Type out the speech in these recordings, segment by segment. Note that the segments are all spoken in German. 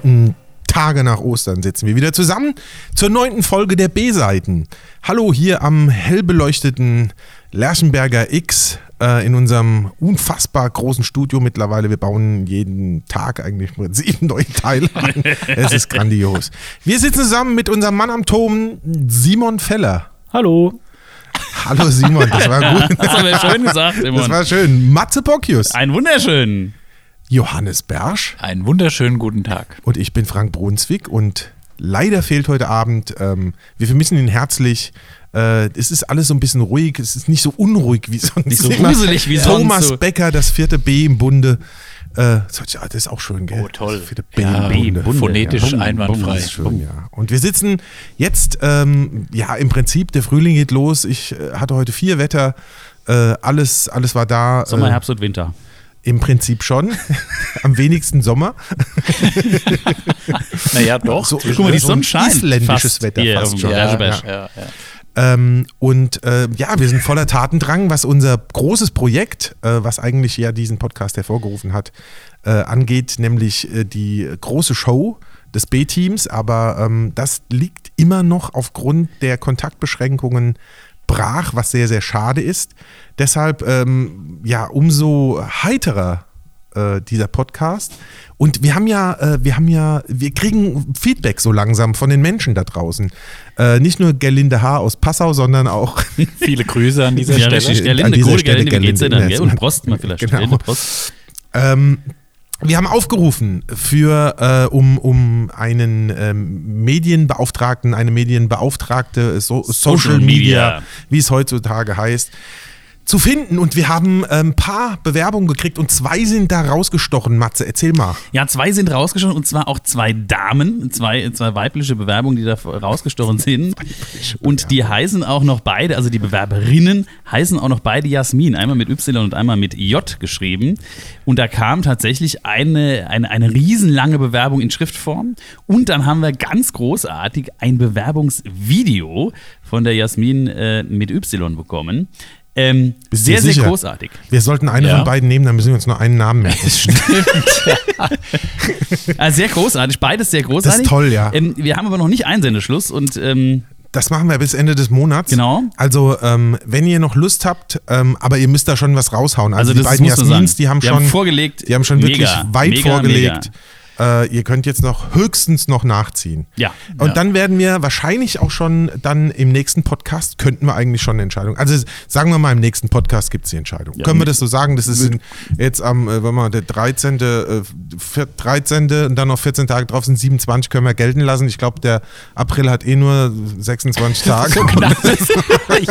9. Tage nach Ostern sitzen wir wieder zusammen zur neunten Folge der B-Seiten. Hallo hier am hell beleuchteten Lerchenberger X äh, in unserem unfassbar großen Studio mittlerweile. Wir bauen jeden Tag eigentlich im Prinzip neue Teile ein. Es ist grandios. Wir sitzen zusammen mit unserem Mann am Turm, Simon Feller. Hallo. Hallo Simon, das war gut. Das haben wir schön gesagt, Das Simon. war schön. Matze Bockius, Ein wunderschönen. Johannes Bersch Einen wunderschönen guten Tag. und ich bin Frank Brunswick und leider fehlt heute Abend, ähm, wir vermissen ihn herzlich. Äh, es ist alles so ein bisschen ruhig, es ist nicht so unruhig wie sonst. Nicht so gruselig wie sonst, Thomas. Becker, das vierte B im Bunde. Äh, das ist auch schön, gell? Oh, toll. Das vierte B Ja, im B, Bunde. Bunde, Phonetisch ja. Einwandfrei. ist schön, ja. Und wir sitzen jetzt, ähm, ja, im Prinzip, der Frühling geht los. Ich äh, hatte heute vier Wetter. Äh, alles, alles war da. Sommer, äh, Herbst und Winter. Im Prinzip schon. Am wenigsten Sommer. Naja, doch. So, Guck mal, die so Sonne ein scheint Isländisches fast Wetter fast schon. ja, ja, ja. Ähm, und äh, ja, wir sind voller Tatendrang, was unser großes Projekt, äh, was eigentlich ja diesen Podcast hervorgerufen hat, äh, angeht, nämlich äh, die große Show des B-Teams. Aber ähm, das liegt immer noch aufgrund der Kontaktbeschränkungen brach, was sehr, sehr schade ist. Deshalb ähm, ja umso heiterer äh, dieser Podcast. Und wir haben ja, äh, wir haben ja, wir kriegen Feedback so langsam von den Menschen da draußen. Äh, nicht nur Gerlinde H. aus Passau, sondern auch Viele Grüße an dieser Ja, Stelle. richtig. An Gerlinde, dieser gute Stelle Gerlinde, wie geht's dir Gerlinde, dann? gell? Und Prost mal vielleicht. Genau. Gerlinde, Prost. Ähm, wir haben aufgerufen für, äh, um, um einen ähm, Medienbeauftragten, eine Medienbeauftragte, so, Social, Social Media, Media. wie es heutzutage heißt, zu finden. Und wir haben ein ähm, paar Bewerbungen gekriegt und zwei sind da rausgestochen. Matze, erzähl mal. Ja, zwei sind rausgestochen und zwar auch zwei Damen, zwei, zwei weibliche Bewerbungen, die da rausgestochen sind. Und die heißen auch noch beide, also die Bewerberinnen heißen auch noch beide Jasmin, einmal mit Y und einmal mit J geschrieben. Und da kam tatsächlich eine, eine, eine riesenlange Bewerbung in Schriftform. Und dann haben wir ganz großartig ein Bewerbungsvideo von der Jasmin äh, mit Y bekommen. Ähm, sehr, sehr sicher? großartig. Wir sollten eine Ja. von beiden nehmen, dann müssen wir uns nur einen Namen merken. Also sehr großartig, beides sehr großartig. Das ist toll, ja. Ähm, wir haben aber noch nicht Einsendeschluss und ähm, Das machen wir bis Ende des Monats. Genau. Also, ähm, wenn ihr noch Lust habt, ähm, aber ihr müsst da schon was raushauen. Also, Also die das beiden Jasmins, die haben Die schon haben vorgelegt. Die haben schon wirklich Mega, weit mega, vorgelegt. mega. Äh, ihr könnt jetzt noch höchstens noch nachziehen. Ja. Und Ja. dann werden wir wahrscheinlich auch schon dann im nächsten Podcast könnten wir eigentlich schon eine Entscheidung. Also sagen wir mal, im nächsten Podcast gibt es die Entscheidung. Ja, Können wir das so sagen? Das ist in, jetzt am, äh, wenn man der 13. Äh, vier- 13. und dann noch 14 Tage drauf sind 27, können wir gelten lassen. Ich glaube, der April hat eh nur 26 Tage.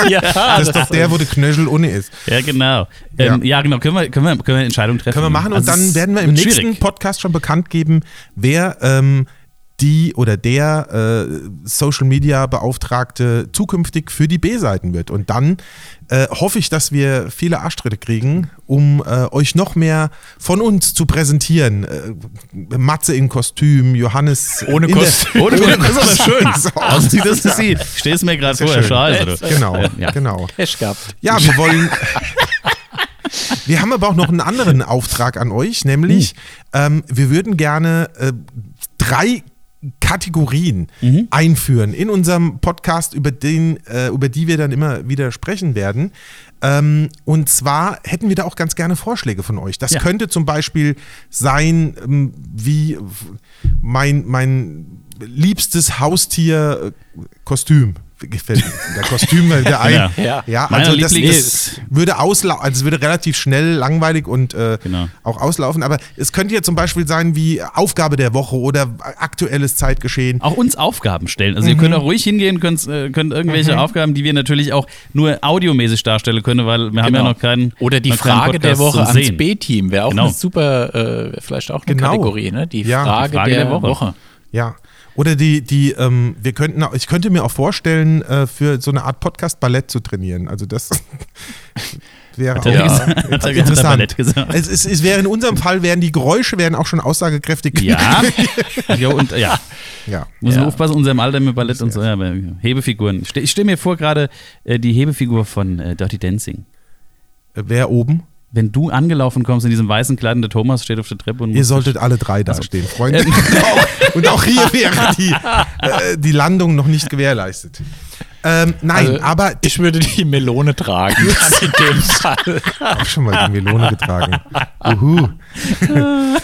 ja, Das ist doch der, wo der Knöchel ohne ist. ja, genau. Ähm, ja. genau. Können wir, können, wir, können wir eine Entscheidung treffen? Können wir machen und Also dann werden wir im nächsten schwierig. Podcast schon bekannt geben, wer ähm, die oder der äh, Social Media Beauftragte zukünftig für die B-Seiten wird. Und dann äh, hoffe ich, dass wir viele Arschtritte kriegen, um äh, euch noch mehr von uns zu präsentieren. Äh, Matze in Kostüm, Johannes Ohne Kostüm. Ohne Grund, das ist aber schön. So Also, das ist sie. Es mir gerade vor, schön. Also. Genau, Ja. genau. Pech gehabt. Ja, wir wollen. Wir haben aber auch noch einen anderen Auftrag an euch, nämlich ähm, wir würden gerne äh, drei Kategorien einführen in unserem Podcast, über, den, äh, über die wir dann immer wieder sprechen werden. Ähm, und zwar hätten wir da auch ganz gerne Vorschläge von euch. Das Ja. könnte zum Beispiel sein, ähm, wie mein, mein liebstes Haustier-Kostüm. Gefällt mir. Der Kostüm, weil der ein. Ja. Ja. Ja, also das, das würde auslaufen, also es würde relativ schnell langweilig und äh, Genau. auch auslaufen. Aber es könnte ja zum Beispiel sein wie Aufgabe der Woche oder aktuelles Zeitgeschehen. Auch uns Aufgaben stellen. Also ihr Mhm. könnt auch ruhig hingehen, könnt, äh, könnt irgendwelche Aufgaben, die wir natürlich auch nur audiomäßig darstellen können, weil wir haben ja Genau. noch keinen Oder die Frage der Woche ans. B-Team wäre auch Genau. eine super, äh, vielleicht auch eine Genau. Kategorie, ne? Die, Ja, die Frage, Frage der, der Woche. Woche. Ja. Oder die, die, ähm, wir könnten, auch- ich könnte mir auch vorstellen, äh, für so eine Art Podcast-Ballett zu trainieren. Also das wäre Hat auch er Ja. gesagt? Hat er, er interessant. Ballett gesagt? Es, es, es wäre in unserem Fall, wären die Geräusche wären auch schon aussagekräftig. Ja. ja, und ja. ja. Muss man Ja. aufpassen, unserem Alter mit Ballett und so. Ja, aber Hebefiguren. Ich stelle mir vor gerade äh, die Hebefigur von äh, Dirty Dancing. Wer oben? Wenn du angelaufen kommst in diesem weißen Kleid und der Thomas steht auf der Treppe und Ihr solltet alle drei da stehen, Freunde. und, auch, und auch hier wäre die, äh, die Landung noch nicht gewährleistet. Ähm, nein, Also, aber Ich würde die Melone tragen. in dem Fall. auch schon mal die Melone getragen. Uhu.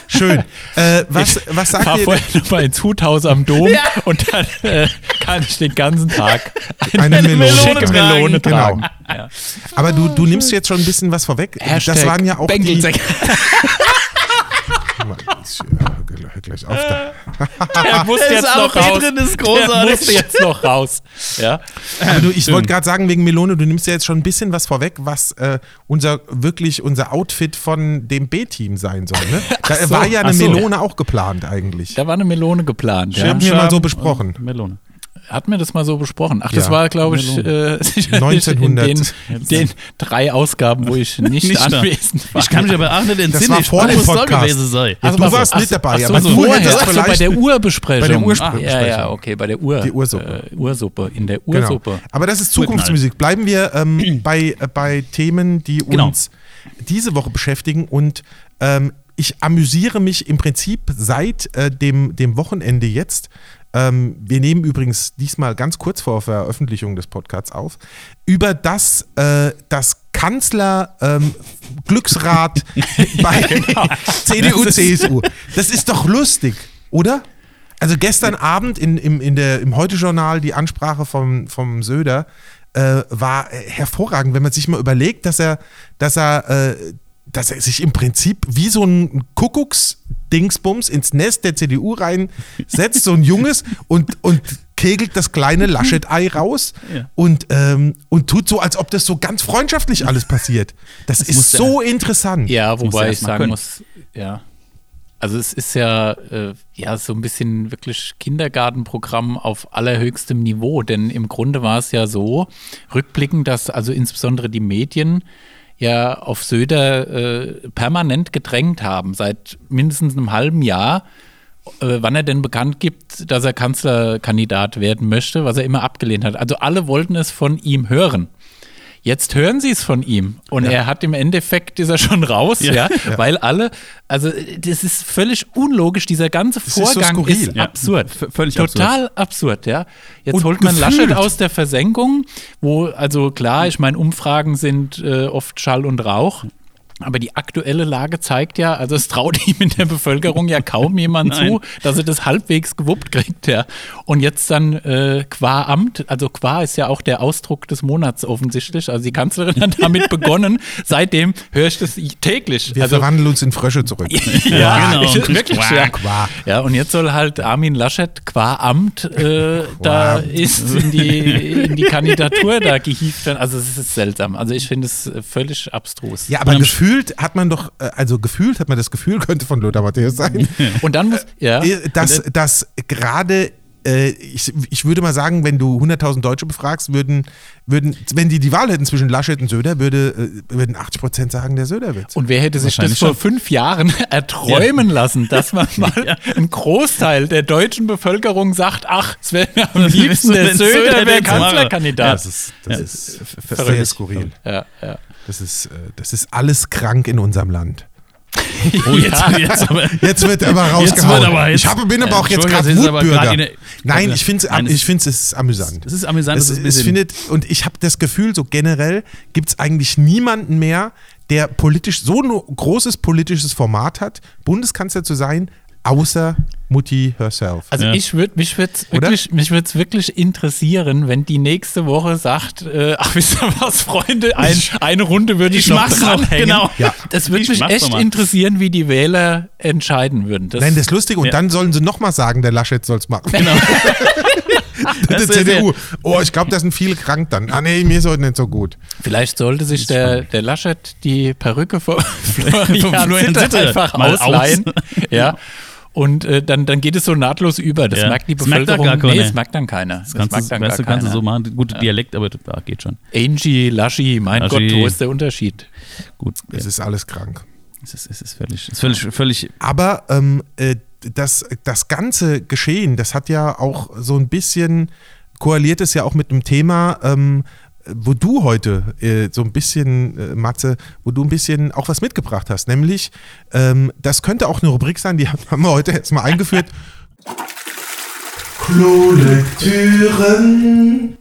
Schön. Äh, was, was sagt Fahr ihr? vorher nochmal ins Huthaus am Dom und dann äh, kann ich den ganzen Tag Eine Melone schicke tragen. Melone Genau. tragen. Ja. Aber du, du nimmst jetzt schon ein bisschen was vorweg. Hashtag das waren ja auch die. Bengelsäcke. Ich äh, hör gleich auf. Da. Der muss Der ist jetzt noch auch raus. drin, ist Der großartig. muss jetzt noch raus. Ja. Aber du, ich wollte gerade sagen, wegen Melone, du nimmst ja jetzt schon ein bisschen was vorweg, was äh, unser wirklich unser Outfit von dem B-Team sein soll. Ne? Da so, war ja eine so. Melone auch geplant eigentlich. Da war eine Melone geplant. Ja. Wir mal so besprochen. Melone. Hatten wir das mal so besprochen? Ach, das Ja. war, glaube ich, äh, sicherlich 1900. in den, den drei Ausgaben, wo ich nicht, Nicht anwesend war. Ich kann mich aber auch nicht entsinnen. war Ich vor dem Podcast. gewesen sein. Ja, du pass warst auf. nicht dabei, ach aber so, du vorher, hättest ach so, bei der Urbesprechung. Bei der Ursprung- Ja, ja, okay, bei der Ur. Die Ursuppe. Äh, Ursuppe, in der Genau. Ursuppe. Aber das ist Zukunftsmusik. Bleiben wir ähm, bei, äh, bei Themen, die Genau. uns diese Woche beschäftigen. Und ähm, ich amüsiere mich im Prinzip seit äh, dem, dem Wochenende jetzt. Ähm, wir nehmen übrigens diesmal ganz kurz vor Veröffentlichung des Podcasts auf, über das, äh, das Kanzler ähm, Glücksrad bei CDU, CSU. Das ist doch lustig, oder? Also gestern Abend in, im, in der, im Heute-Journal die Ansprache vom, vom Söder äh, war äh, hervorragend, wenn man sich mal überlegt, dass er, dass er, äh, dass er sich im Prinzip wie so ein Kuckucks-Dingsbums ins Nest der CDU reinsetzt, so ein junges, und, und kegelt das kleine Laschet-Ei raus Ja. und, ähm, und tut so, als ob das so ganz freundschaftlich alles passiert. Das, ist muss der- so interessant. Ja, wobei ich sagen können. muss, ja. Also es ist ja, äh, ja so ein bisschen wirklich Kindergartenprogramm auf allerhöchstem Niveau, denn im Grunde war es ja so, rückblickend, dass also insbesondere die Medien ja auf Söder äh, permanent gedrängt haben, seit mindestens einem halben Jahr, äh, wann er denn bekannt gibt, dass er Kanzlerkandidat werden möchte, was er immer abgelehnt hat. Also alle wollten es von ihm hören. Jetzt hören sie es von ihm und er hat im Endeffekt ist er schon raus, ja, weil alle, also das ist völlig unlogisch, dieser ganze ist so Vorgang ist Ja, absurd, v- völlig total absurd. ja. Jetzt Und holt man gefühlt. Laschet aus der Versenkung, wo also klar, ich meine Umfragen sind äh, oft Schall und Rauch. Aber die aktuelle Lage zeigt ja, also es traut ihm in der Bevölkerung ja kaum jemand zu, dass er das halbwegs gewuppt kriegt, ja. Und jetzt dann äh, qua Amt, also qua ist ja auch der Ausdruck des Monats offensichtlich. Also die Kanzlerin hat damit begonnen. Seitdem höre ich das täglich. Wir also, verwandeln uns in Frösche zurück. ja, genau. ich, wirklich, Qua, ja. qua. ja. Und jetzt soll halt Armin Laschet qua Amt äh, da Qua. ist in die, in die Kandidatur da gehievt werden. Also es ist seltsam. Also ich finde es völlig abstrus. Ja, aber am gefühlt hat man doch, äh, also gefühlt hat man das Gefühl, könnte von Lothar Matthäus sein, Und dann muss, ja. äh, dass, dass gerade, äh, ich, ich würde mal sagen, wenn du 100.000 Deutsche befragst, würden, würden, wenn die die Wahl hätten zwischen Laschet und Söder, würde, würden 80 Prozent sagen, der Söder wird's. Und wer hätte sich das vor fünf Jahren erträumen lassen, dass man mal ein Großteil der deutschen Bevölkerung sagt, ach, es wäre mir am liebsten, der Söder Söder wäre? Kanzlerkandidat. das ist, das ist sehr skurril. Ja, ja. Das ist, äh, das ist alles krank in unserem Land. Oh, jetzt, jetzt aber. Jetzt wird aber rausgehauen. Jetzt aber jetzt- ich habe, bin aber Ja, auch jetzt gerade Wutbürger. Nein, ich finde Nein, es, ich finde es ist amüsant. Es ist amüsant, Es, es findet, und ich habe das Gefühl, so generell gibt es eigentlich niemanden mehr, der politisch so ein großes politisches Format hat, Bundeskanzler zu sein, außer Mutti herself. Also Ja. ich würde mich würde Oder? wirklich mich würde wirklich interessieren, wenn die nächste Woche sagt, äh, ach wisst ihr was, Freunde, ein, eine Runde würde ich, Ich noch dranhängen. genau. Ja. Das würde Ich mich echt interessieren, wie die Wähler entscheiden würden. Das, Nein, das ist lustig. Und Ja. dann sollen sie nochmal sagen, der Laschet soll es machen. Genau. der ist CDU. Oh, ich glaube, da sind viele krank dann. Ah nee, mir ist heute nicht so gut. Vielleicht sollte sich der, der Laschet die Perücke von Florian, Florian Zitter einfach mal ausleihen. aus. Ja. Und äh, dann, dann geht es so nahtlos über. Das Ja. merkt die Das merkt dann Bevölkerung. gar nee, keiner. das merkt dann keiner. Das kannst, merkt du, weißt du, kannst du so machen. Gut, Dialekt, aber das ja, geht schon. Angie, Laschi, mein Laschi. Gott, wo ist der Unterschied? Gut. Es ist alles krank. Es ist, es ist völlig, es ist völlig, völlig Aber ähm, äh, das, das ganze Geschehen, das hat ja auch so ein bisschen, koaliert es ja auch mit dem Thema, ähm, wo du heute äh, so ein bisschen, äh, Matze, wo du ein bisschen auch was mitgebracht hast. Nämlich, ähm, das könnte auch eine Rubrik sein, die haben wir heute jetzt mal eingeführt. Klolektüren.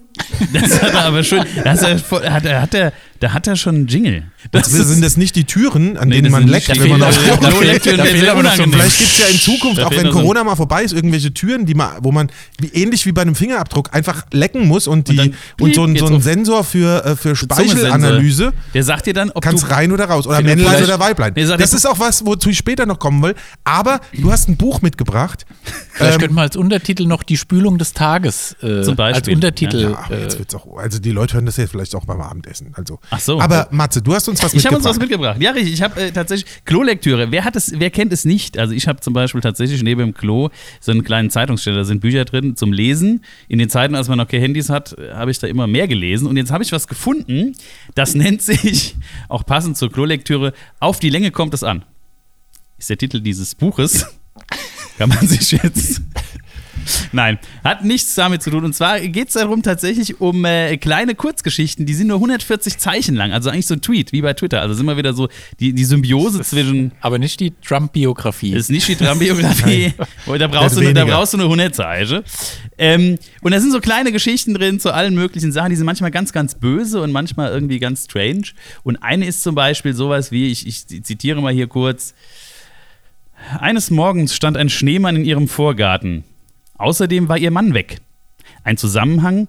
Das hat er aber schon. Das hat er, hat er, hat er, da hat er schon einen Jingle. Das sind das nicht die Türen, an Nee, denen man leckt, wenn man da auf so ein- Vielleicht gibt es ja in Zukunft, auch wenn Corona mal vorbei ist, irgendwelche Türen, die man, wo man wie, ähnlich wie bei einem Fingerabdruck einfach lecken muss und, die, dann und, so, ein, so ein. Sensor für, äh, für. Speichelanalyse Der sagt dir dann, ob kannst du. rein oder raus. Oder Männlein oder Weiblein. Nee, das ist auch was, wozu ich später noch kommen will. Aber du hast ein Buch mitgebracht. Vielleicht Ähm, könnte man als Untertitel noch die Spülung des Tages äh, Zum Beispiel, als Untertitel. ja, aber äh, jetzt wird's auch, also die Leute hören das jetzt vielleicht auch beim Abendessen. Also. Ach so. Aber Matze, du hast uns was Ich habe mitgebracht. uns was mitgebracht. Ja, richtig. Ich habe äh, tatsächlich Klolektüre. Wer hat es, wer kennt es nicht? Also ich habe zum Beispiel tatsächlich neben dem Klo so einen kleinen Zeitungssteller. Da sind Bücher drin zum Lesen. In den Zeiten, als man noch keine Handys hat, äh, habe ich da immer mehr gelesen. Und jetzt habe ich was gefunden. Das nennt sich, auch passend zur Klolektüre, Auf die Länge kommt es an. Ist der Titel dieses Buches. Kann man sich jetzt. Nein, hat nichts damit zu tun. Und zwar geht es darum tatsächlich um äh, kleine Kurzgeschichten, die sind nur 140 Zeichen lang. Also eigentlich so ein Tweet, wie bei Twitter. Also sind wir wieder so die, die Symbiose zwischen. aber nicht die Trump-Biografie. Das ist nicht die Trump-Biografie. da, brauchst Das du da brauchst du eine 100 Zeichen. Ähm, und da sind so kleine Geschichten drin zu allen möglichen Sachen. Die sind manchmal ganz, ganz böse und manchmal irgendwie ganz strange. Und eine ist zum Beispiel sowas wie, ich, ich zitiere mal hier kurz. Eines Morgens stand ein Schneemann in ihrem Vorgarten. Außerdem war ihr Mann weg. Ein Zusammenhang,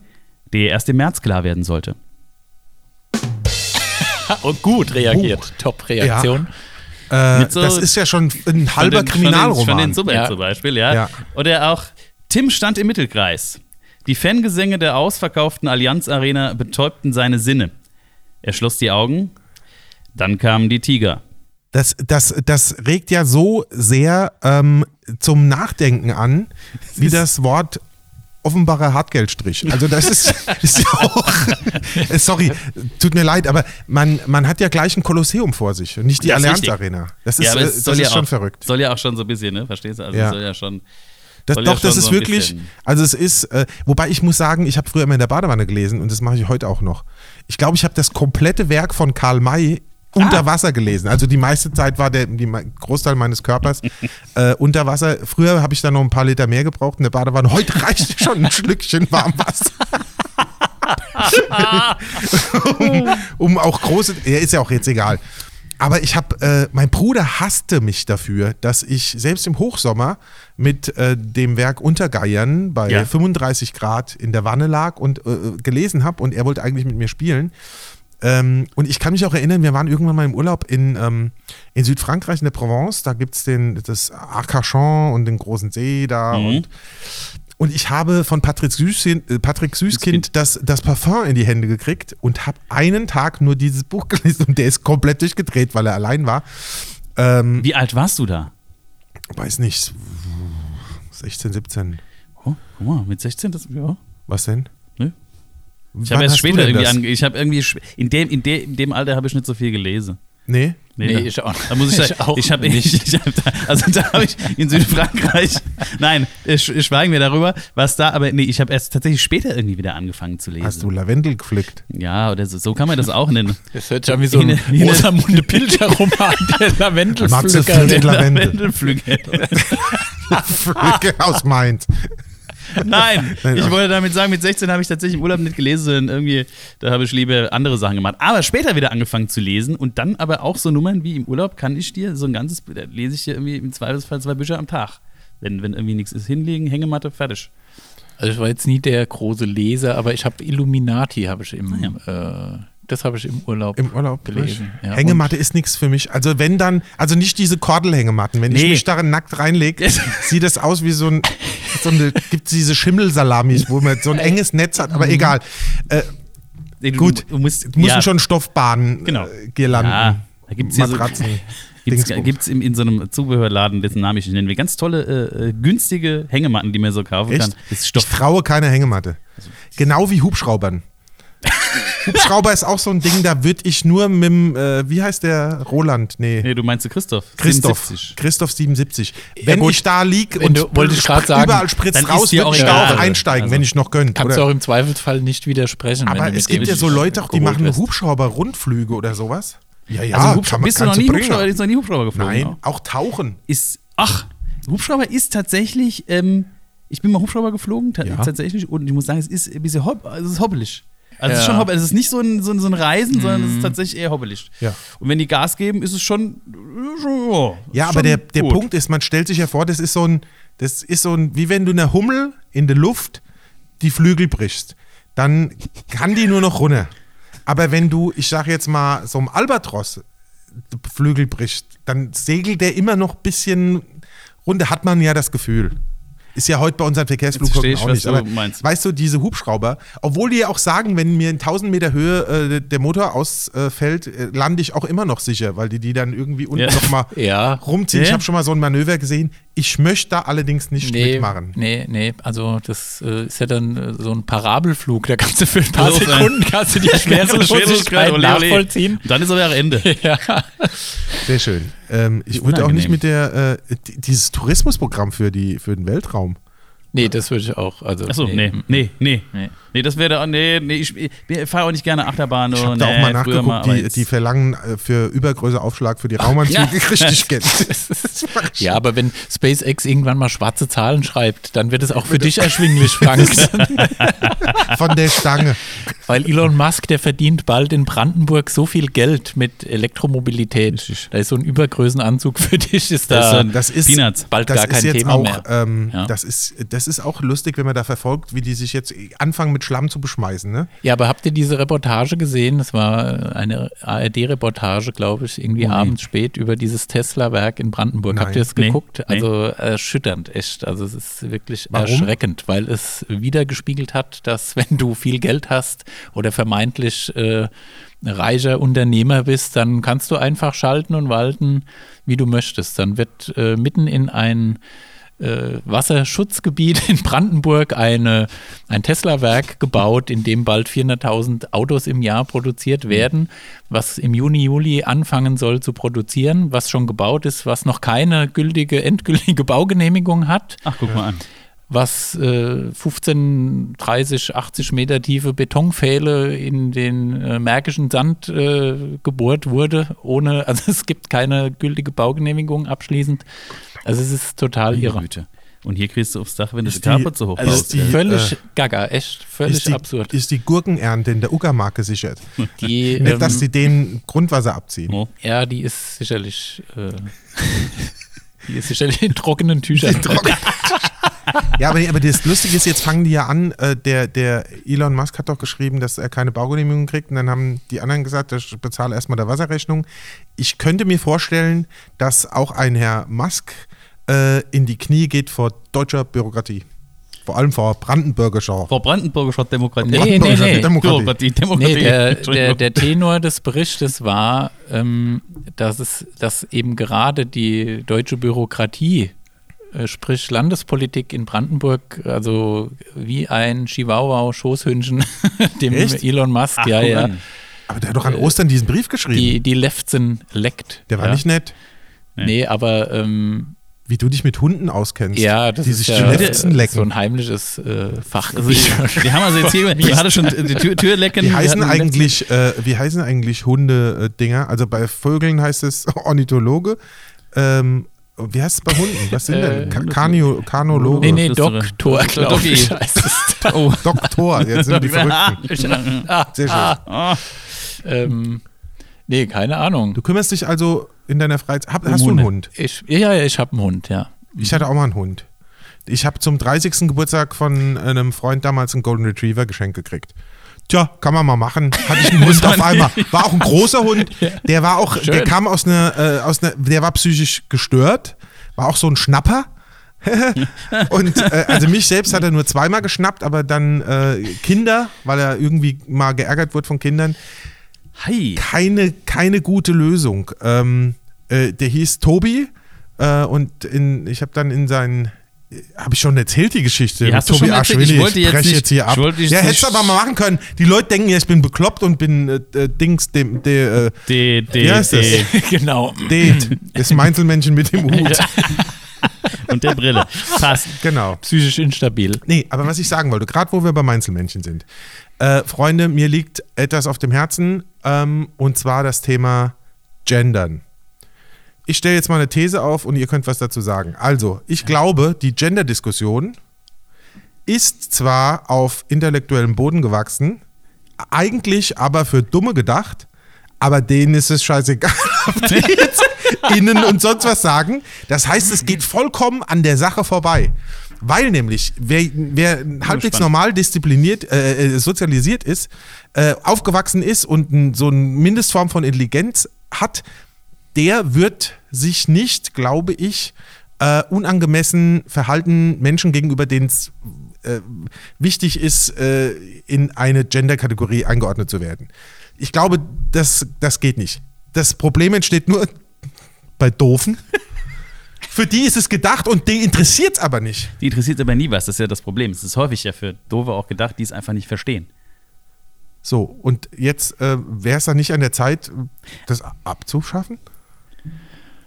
der erst im März klar werden sollte. Und gut reagiert. Top-Reaktion. Äh, Mit so- das ist ja schon ein halber Von den- Von den, Kriminalroman. von den Ja. zum Beispiel, ja. Ja. Oder auch Tim stand im Mittelkreis. Die Fangesänge der ausverkauften Allianz Arena betäubten seine Sinne. Er schloss die Augen. Dann kamen die Tiger. Das, das, das regt ja so sehr ähm, zum Nachdenken an, wie das Wort offenbarer Hartgeldstrich. Also das ist, ist ja auch, äh, sorry, tut mir leid, aber man, man hat ja gleich ein Kolosseum vor sich und nicht die Das Allianz. Arena. Das ist, ja, äh, das ist ja schon auch, verrückt. Soll ja auch schon so ein bisschen, ne? Verstehst du? Also Ja. es soll ja schon. Das, ja doch, das ist so wirklich, bisschen- also es ist, äh, wobei ich muss sagen, ich habe früher immer in der Badewanne gelesen und das mache ich heute auch noch. Ich glaube, ich habe das komplette Werk von Karl May. Unter Wasser gelesen. Also die meiste Zeit war der die, Großteil meines Körpers äh, unter Wasser. Früher habe ich da noch ein paar Liter mehr gebraucht in der Badewanne. Heute reicht schon ein Schlückchen Warmwasser. um, um auch große, ja, ist ja auch jetzt egal. Aber ich habe, äh, mein Bruder hasste mich dafür, dass ich selbst im Hochsommer mit äh, dem Werk Untergeiern bei Ja. 35 Grad in der Wanne lag und äh, gelesen habe und er wollte eigentlich mit mir spielen. Ähm, und ich kann mich auch erinnern, wir waren irgendwann mal im Urlaub in, ähm, in Südfrankreich, in der Provence. Da gibt es das Arcachon und den großen See da. Mhm. Und, und ich habe von Patrick Süßkind, äh, Patrick Süßkind das, das Parfum in die Hände gekriegt und habe einen Tag nur dieses Buch gelesen und der ist komplett durchgedreht, weil er allein war. Ähm, Wie alt warst du da? weiß nicht, 16, 17. Oh, guck mal, mit 16, das, ja. Was denn? Ich habe erst später irgendwie ange ich habe irgendwie in dem, in, dem, in dem Alter habe ich nicht so viel gelesen. Nee? Nee, da- ich auch Da muss ich, Ich sagen, auch ich habe nicht. ich, hab da, also da habe ich in Südfrankreich, nein, ich, ich schweigen wir darüber, was da, aber nee, ich habe erst tatsächlich später irgendwie wieder angefangen zu lesen. Hast du Lavendel gepflückt? Ja, oder so, so kann man das auch nennen. Das hört sich an wie so ein In- in- Rosamunde Pilcher-Roman, der Lavendelpflücker. pflückt der- Lavendel. Lavendelpflücke. Pflücke aus Mainz. Nein, Nein, ich wollte damit sagen, mit 16 habe ich tatsächlich im Urlaub nicht gelesen, sondern irgendwie, da habe ich lieber andere Sachen gemacht. Aber später wieder angefangen zu lesen und dann aber auch so Nummern wie im Urlaub kann ich dir so ein ganzes, da lese ich dir irgendwie im Zweifelsfall zwei Bücher am Tag. Wenn, wenn irgendwie nichts ist, hinlegen, Hängematte, fertig. Also ich war jetzt nie der große Leser, aber ich habe Illuminati, habe ich im, äh, das habe ich im Urlaub. Im Urlaub Gelesen, ja. Hängematte ist nichts für mich. Also wenn dann, also nicht diese Kordelhängematten. Wenn ich Nee. mich darin nackt reinlege, sieht das aus wie so ein, so eine, gibt diese Schimmelsalamis, wo man so ein enges Netz hat, aber egal. Äh, Nee, du, Gut, du musst, müssen ja, schon Stoffbahnen, Genau. äh, Girlanden, Ja, da gibt's hier so- Matratzen. Gibt's, Dingsbums. gibt's in, in so einem Zubehörladen, dessen Namen ich nicht nennen will, ganz tolle, äh, äh, günstige Hängematten, die man so kaufen Echt? kann. Das ist Ich traue keine Hängematte. Genau wie Hubschraubern. Hubschrauber ist auch so ein Ding, da würde ich nur mit dem, äh, wie heißt der? Roland? Nee. Nee, du meinst du Christoph? Christoph. 77. Christoph 77. Wenn gut, ich da lieg und du- wollte ich spr- sagen, überall spritzt raus, würde ich da auch einsteigen, Also, wenn ich noch gönnt. Kannst Oder? du auch im Zweifelsfall nicht widersprechen. Aber es gibt ja so Leute, auch, die machen. Hubschrauber-Rundflüge oder sowas. Ja, ja, also Hubschrauber, kann man- bist du noch nie. Hubschrauber, bist noch nie Hubschrauber geflogen? Nein, auch? auch tauchen. Ist, ach, Hubschrauber ist tatsächlich, ähm, ich bin mal Hubschrauber geflogen, Ja. tatsächlich, und ich muss sagen, es ist ein bisschen hopp, also es ist hoppelig. Also es ist schon hoppelig. Es ist nicht so ein, so ein, so ein Reisen, sondern es ist tatsächlich eher hoppelig. Ja. Und wenn die Gas geben, ist es schon. schon ja, Ja, ist aber schon der, der gut. Punkt ist, man stellt sich ja vor, das ist so ein, das ist so ein, wie wenn du einer Hummel in der Luft die Flügel brichst. Dann kann die nur noch runter. Aber wenn du, ich sage jetzt mal, so einem Albatros die Flügel brichst, dann segelt der immer noch ein bisschen runter, hat man ja das Gefühl. Ist ja heute bei unseren ich, auch nicht. du Aber meinst. weißt du, diese Hubschrauber, obwohl die ja auch sagen, wenn mir in 1000 Meter Höhe äh, der Motor ausfällt, äh, lande ich auch immer noch sicher, weil die die dann irgendwie unten Ja. noch mal Ja. rumziehen. Ich Ja. habe schon mal so ein Manöver gesehen. Ich möchte da allerdings nicht Nee, mitmachen. nee, nee, also das äh, ist ja dann äh, so ein Parabelflug, da kannst du für ein paar äh, Sekunden kannst du die Schwerelosigkeit ole, nachvollziehen. Und dann ist aber auch Ende. Ja. Sehr schön. Ähm, ich würde auch nicht mit der äh, die- dieses Tourismusprogramm für die für den Weltraum. Nee, das würde ich auch. Also, Achso, nee, nee, nee. Nee. Nee, das wäre, nee, nee, ich, ich fahre auch nicht gerne Achterbahn. Ich habe da auch nee, mal früher nachgeguckt, mal, die, die verlangen äh, für Übergröße Aufschlag für die Raumanzüge richtig Geld. Ja, aber wenn SpaceX irgendwann mal schwarze Zahlen schreibt, dann wird es auch für dich erschwinglich, Frank. Von der Stange. Weil Elon Musk, der verdient bald in Brandenburg so viel Geld mit Elektromobilität. Da ist so ein Übergrößenanzug für dich, ist Das ist da so ein- Das ist Peanuts. bald das gar ist kein jetzt Thema auch, mehr. Ähm, Ja. das, ist, das ist auch lustig, wenn man da verfolgt, wie die sich jetzt anfangen mit Schlamm zu beschmeißen. Ne? Ja, aber habt ihr diese Reportage gesehen? Das war eine ARD-Reportage, glaube ich, irgendwie Oh, nee. abends spät über dieses Tesla-Werk in Brandenburg. Nein. Habt ihr Nee. geguckt? Nee. Also erschütternd, echt. Also es ist wirklich Warum? erschreckend, weil es wiedergespiegelt hat, dass wenn du viel Geld hast oder vermeintlich äh, reicher Unternehmer bist, dann kannst du einfach schalten und walten, wie du möchtest. Dann wird äh, mitten in ein äh, Wasserschutzgebiet in Brandenburg eine, ein Tesla-Werk gebaut, in dem bald 400.000 Autos im Jahr produziert werden, was im Juni, Juli anfangen soll zu produzieren, was schon gebaut ist, was noch keine gültige, endgültige Baugenehmigung hat Ach, guck mal an. was äh, 15, 30, 80 Meter tiefe Betonpfähle in den äh, märkischen Sand äh, gebohrt wurde, ohne, also es gibt keine gültige Baugenehmigung abschließend. Also es ist total Meine irre. Güte. Und hier kriegst du aufs Dach, wenn du die Carport so hoch Also baust. die- ist völlig äh, gaga, echt, völlig ist die, absurd. Ist die Gurkenernte in der Uckermark gesichert? Die, Nicht, dass ähm, sie den Grundwasser abziehen. Oh. ja, die ist sicherlich, äh, die ist sicherlich in trockenen Tüchern. Ja, aber, aber das Lustige ist, jetzt fangen die ja an, äh, der, der Elon Musk hat doch geschrieben, dass er keine Baugenehmigung kriegt und dann haben die anderen gesagt, ich bezahle erstmal der Wasserrechnung. Ich könnte mir vorstellen, dass auch ein Herr Musk äh, in die Knie geht vor deutscher Bürokratie. Vor allem vor brandenburgischer. Vor Brandenburgischer Demokratie. Nee, nee, nee. Demokratie. Demokratie, Demokratie. Nee, der, der, der Tenor des Berichtes war, ähm, dass es, dass eben gerade die deutsche Bürokratie, äh, sprich Landespolitik in Brandenburg, also wie ein Chihuahua Schoßhündchen, dem Echt? Elon Musk, Ach, ja, ja. Aber der hat doch an Ostern diesen Brief geschrieben. die, die Lefzen leckt. der war ja. nicht nett. Nee, aber ähm, Wie du dich mit Hunden auskennst. ja, das die ist sich ja äh, lecken. so ein heimliches äh, Also ich, wir haben also jetzt hier, du hattest schon die Tür, Tür lecken. Wie heißen eigentlich, äh, wie heißen eigentlich Hunde-Dinger? Also bei Vögeln heißt es Ornithologe. Ähm, wie heißt es bei Hunden? Was sind denn? Äh, Ka Kanio, Kanologe. nee, nee. Doktor, Doktor, glaube ich. Oh. Doktor, jetzt sind die Verrückten. Ah, Sehr schön. Ah, Ähm, nee, keine Ahnung. Du kümmerst dich also in deiner Freizeit. Hab, hast du einen. Hund? Ich, ja, ja, ich habe einen Hund, ja. Ich hatte auch mal einen Hund. Ich habe zum 30. Geburtstag von einem Freund damals einen Golden Retriever geschenkt gekriegt. Tja, kann man mal machen. Hatte ich einen Hund auf einmal. War auch ein großer Hund. Der war auch, der Schön. kam aus einer, äh, aus einer, der war psychisch gestört. War auch so ein Schnapper. und äh, also mich selbst hat er nur zweimal geschnappt, aber dann äh, Kinder, weil er irgendwie mal geärgert wurde von Kindern, Hi. keine, keine gute Lösung. Ähm, äh, der hieß Tobi äh, und in, ich habe dann in sein, Habe ich schon erzählt, die Geschichte? Die mit schon erzählt. Ich wollte jetzt brech nicht- jetzt hier ich ab. jetzt ja, hättest du aber mal machen können. Die Leute denken ja, ich bin bekloppt und bin äh, äh, Dings, dem, der, äh, De, de, Wie heißt das? de. genau. Det, das Meinzelmännchen mit dem Hut. Und der Brille. Passt. Genau. Psychisch instabil. Nee, aber was ich sagen wollte, gerade wo wir bei Meinzelmännchen sind. Äh, Freunde, mir liegt etwas auf dem Herzen ähm, und zwar das Thema Gendern. Ich stelle jetzt mal eine These auf und ihr könnt was dazu sagen. Also, ich glaube, die Gender-Diskussion ist zwar auf intellektuellem Boden gewachsen, eigentlich aber für Dumme gedacht, aber denen ist es scheißegal, ob die jetzt innen und sonst was sagen. Das heißt, es geht vollkommen an der Sache vorbei. Weil nämlich, wer, wer halbwegs spannend. normal diszipliniert, äh, äh, sozialisiert ist, äh, aufgewachsen ist und n, so eine Mindestform von Intelligenz hat, der wird sich nicht, glaube ich, äh, unangemessen verhalten Menschen gegenüber, denen es äh, wichtig ist, äh, in eine Gender-Kategorie eingeordnet zu werden. Ich glaube, das, das geht nicht. Das Problem entsteht nur bei Doofen. Für die ist es gedacht und die interessiert es aber nicht. Die interessiert aber nie was, das ist ja das Problem. Es ist häufig ja für Doofe auch gedacht, die es einfach nicht verstehen. So, und jetzt äh, wäre es dann nicht an der Zeit, das abzuschaffen?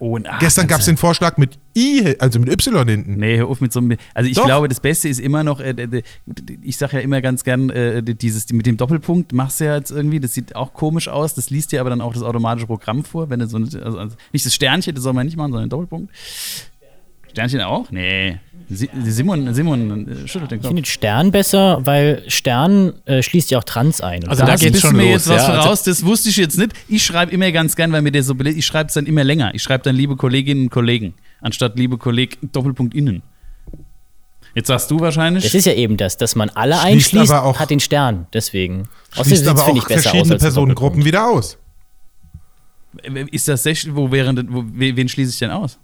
Oh, und, ach, Gestern gab es den Vorschlag mit I, also mit Y hinten. Nee, hör auf mit so einem. Also ich Doch. glaube, das Beste ist immer noch, äh, ich sage ja immer ganz gern, äh, dieses mit dem Doppelpunkt machst du ja jetzt irgendwie, das sieht auch komisch aus, das liest dir aber dann auch das automatische Programm vor, wenn du so eine, also, also nicht das Sternchen, das soll man nicht machen, sondern den Doppelpunkt. Sternchen auch? Nee. Si- Simon, Simon äh, schüttelt den Ich Kopf. finde Stern besser, weil Stern äh, schließt ja auch Trans ein. Also da Das geht's schon mir los, jetzt was ja. Also- voraus, das wusste ich jetzt nicht. Ich schreibe immer ganz gern, weil mir der so belegt, ich schreibe es dann immer länger. Ich schreibe dann liebe Kolleginnen und Kollegen, anstatt liebe Kolleg Doppelpunkt innen. Jetzt sagst du wahrscheinlich. das ist ja eben das, dass man alle Schließt einschließt, aber auch- hat den Stern. Deswegen. Schließt aber finde auch ich, besser verschiedene aus Personengruppen wieder aus. Ist das wo wären denn, wo, we- wen schließe ich denn aus?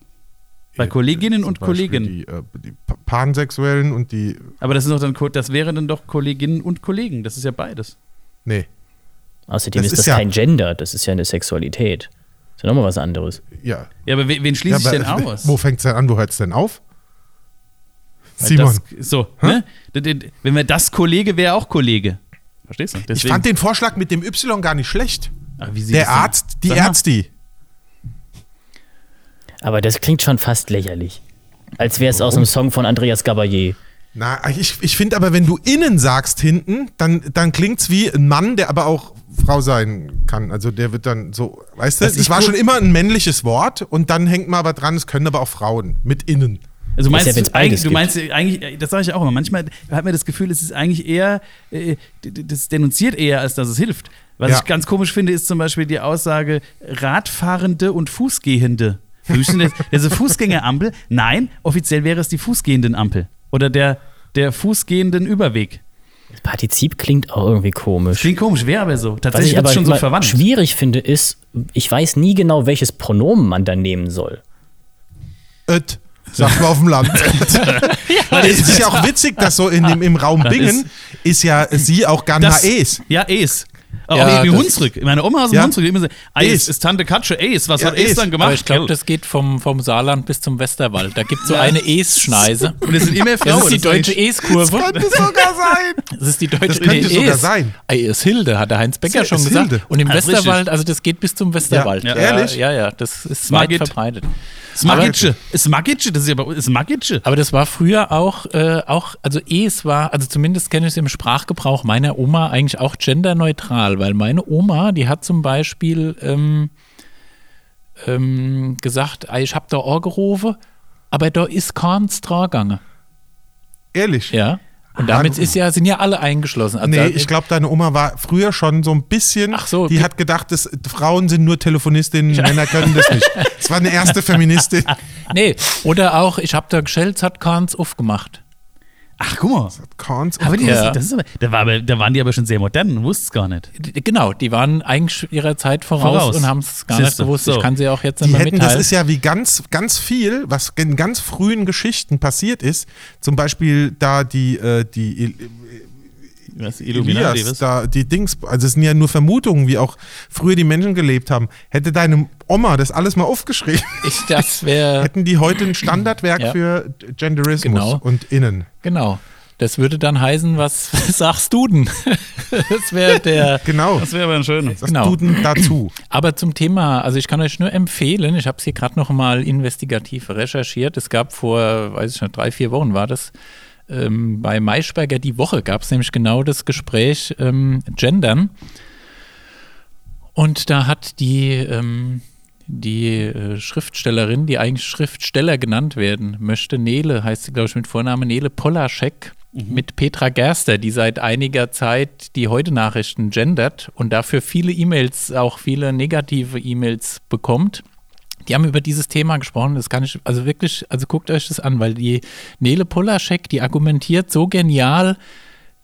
Bei Kolleginnen Zum und Kollegen. Die, äh, die Pa- Pansexuellen und die. Aber das ist doch dann, das wären dann doch Kolleginnen und Kollegen. Das ist ja beides. Nee. Außerdem Das ist ist das ja- kein Gender, das ist ja eine Sexualität. Das ist ja nochmal was anderes. Ja. Ja, aber we- wen schließe ja, ich denn aber, aus? Wo fängt es denn an? Wo hört es denn auf? Weil Simon. Das, so, ne? Wenn wir das Kollege wäre auch Kollege. Verstehst du? ich Deswegen- fand den Vorschlag mit dem Y gar nicht schlecht. Der Arzt, die. Ärzti. Aber das klingt schon fast lächerlich. Als wäre es aus einem Song von Andreas Gabayé. Na, ich, ich finde aber, wenn du innen sagst hinten, dann, dann klingt es wie ein Mann, der aber auch Frau sein kann. Also der wird dann so, weißt du, es war schon immer ein männliches Wort und dann hängt man aber dran, es können aber auch Frauen mit innen. Also meinst ja, du, eigentlich, du meinst eigentlich, das sage ich auch immer, manchmal hat man das Gefühl, es ist eigentlich eher, äh, das denunziert eher, als dass es hilft. Was Ja. ich ganz komisch finde, ist zum Beispiel die Aussage Radfahrende und Fußgehende. Sind das, diese Fußgängerampel, nein, offiziell wäre es die Fußgehenden-Ampel. Oder der, der Fußgehenden Überweg. Das Partizip klingt auch irgendwie komisch. Klingt komisch, wäre aber so. Was Tatsächlich ich aber es schon so verwandt. schwierig finde, ist, ich weiß nie genau, welches Pronomen man da nehmen soll. Öt, sagt man auf dem Land. es ist ja auch witzig, dass so in dem, im Raum Bingen ist, ja sie auch gern Das- Hunsrück. Ja, Es. Auch Ja, wie das- Hunsrück. Meine Oma aus dem Ja. Hunsrück, immer so, Eis, Es. ist Tante Katsche, Eis, was Ja, hat Es Es. dann gemacht? Aber ich glaube, das geht vom, vom Saarland bis zum Westerwald. Da gibt es so Ja. eine Es-Schneise. Und es sind immer Frauen. Das ist die deutsche Es-Kurve. Könnte sogar sein. Das ist die deutsche Das könnte sogar sein. Es Hilde, hat der Heinz Becker schon ist gesagt. Hilde. Und im Ja, ist Westerwald, also das geht bis zum Westerwald. Ja, ehrlich? Ja, ja, das ist weit verbreitet. Smagitsche. Smagitsche, das ist ja. Smagitsche. Aber das war früher auch, äh, auch, also es war, also zumindest kenne ich es im Sprachgebrauch meiner Oma eigentlich auch genderneutral, weil meine Oma, die hat zum Beispiel ähm, ähm, gesagt, "Ah, ich hab da angerufen, aber da ist keins drangegangen. Ehrlich. Ja. Und damit ist ja, sind ja alle eingeschlossen. Also Nee, ich glaube, deine Oma war früher schon so ein bisschen. Ach so, Die hat gedacht, dass Frauen sind nur Telefonistinnen, Männer können das nicht. Das war eine erste Feministin. Nee, oder auch, ich hab da geschellt, hat keins aufgemacht. Ach, guck mal. Korns Aber die, Ja. das ist aber, da, war aber, da waren die aber schon sehr modern, wusste es gar nicht. Genau, die waren eigentlich ihrer Zeit voraus, Voraus. und haben es gar Siehste, nicht gewusst. so. Ich kann sie auch jetzt Die immer hätten, das mitteilen. ist ja wie ganz, ganz viel, was in ganz frühen Geschichten passiert ist. Zum Beispiel da die, äh, die Was, Elias, da die Dings, also es sind ja nur Vermutungen, wie auch früher die Menschen gelebt haben. Hätte deine Oma das alles mal aufgeschrieben. Ich, das wäre, Hätten die heute ein Standardwerk Ja. für Genderismus Genau. und Innen. genau. Das würde dann heißen, was sagst du denn? Das wäre der. Genau. Das wäre aber ein schönes. Das genau. Duden dazu. Aber zum Thema, also ich kann euch nur empfehlen, ich habe es hier gerade noch mal investigativ recherchiert. Es gab vor, weiß ich nicht, drei, vier Wochen war das, ähm, bei Maischberger die Woche gab es nämlich genau das Gespräch ähm, Gendern. Und da hat die, ähm, die äh, Schriftstellerin, die eigentlich Schriftsteller genannt werden möchte, Nele, heißt sie, glaube ich, mit Vornamen Nele Polaschek, mit Petra Gerster, die seit einiger Zeit die Heute-Nachrichten gendert und dafür viele E-Mails, auch viele negative E-Mails bekommt. Die haben über dieses Thema gesprochen, das kann ich, also wirklich, also guckt euch das an, weil die Nele Polaschek, die argumentiert so genial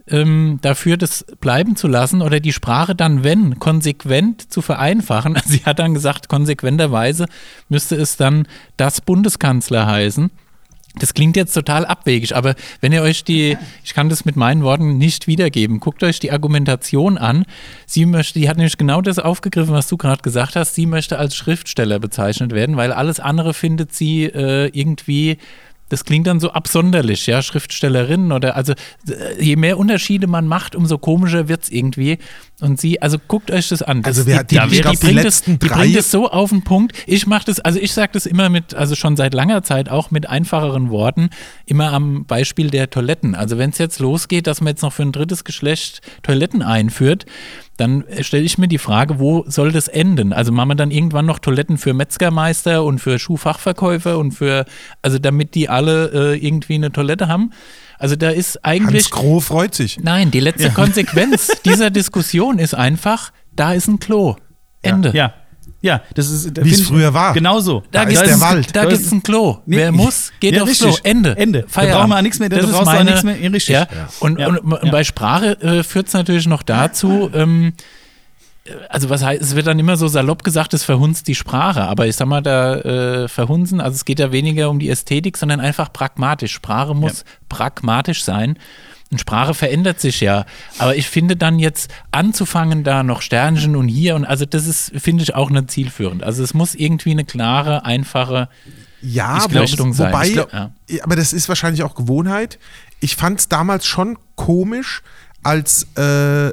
ähm, dafür, das bleiben zu lassen oder die Sprache dann, wenn, konsequent zu vereinfachen. Sie hat dann gesagt, konsequenterweise müsste es dann das Bundeskanzler heißen. Das klingt jetzt total abwegig, aber wenn ihr euch die, ich kann das mit meinen Worten nicht wiedergeben, guckt euch die Argumentation an. Sie möchte, die hat nämlich genau das aufgegriffen, was du gerade gesagt hast. Sie möchte als Schriftsteller bezeichnet werden, weil alles andere findet sie äh, irgendwie das klingt dann so absonderlich, ja, Schriftstellerin oder also äh, je mehr Unterschiede man macht, umso komischer wird es irgendwie. Und sie, also guckt euch das an. Das, Also wir- die, die- die, glaub, die, bringt es, die bringt es so auf den Punkt. Ich mache das, also ich sage das immer mit, also schon seit langer Zeit auch mit einfacheren Worten, immer am Beispiel der Toiletten. Also wenn es jetzt losgeht, dass man jetzt noch für ein drittes Geschlecht Toiletten einführt, dann stelle ich mir die Frage, wo soll das enden? Also machen wir dann irgendwann noch Toiletten für Metzgermeister und für Schuhfachverkäufer und für, also damit die alle äh, irgendwie eine Toilette haben? Also da ist eigentlich. Hans Groh freut sich. Nein, die letzte Konsequenz dieser Diskussion ist einfach, da ist ein Klo. Ende. Ja. Ja, das ist. Wie es früher war. Genau so. Da ist der Wald. Da Da gibt ist- es ein Klo. Nee, Wer muss, geht ja, aufs richtig. Klo. Ende. Ende. Da Feierabend. brauchen wir nichts mehr, da Das ist meine, nichts mehr. Ja, richtig. Ja. Ja. Und, Ja. und, und Ja. bei Sprache äh, führt es natürlich noch dazu, ähm, also was heißt, es wird dann immer so salopp gesagt, es verhunzt die Sprache. Aber ich sag mal, da äh, verhunzen, also es geht ja weniger um die Ästhetik, sondern einfach pragmatisch. Sprache muss pragmatisch sein. Und Sprache verändert sich ja. Aber ich finde dann jetzt anzufangen, da noch Sternchen und hier und also das ist, finde ich auch nicht zielführend. Also es muss irgendwie eine klare, einfache Ja, Richtung sein. wobei, glaub, ja. aber das ist wahrscheinlich auch Gewohnheit. Ich fand es damals schon komisch, als äh,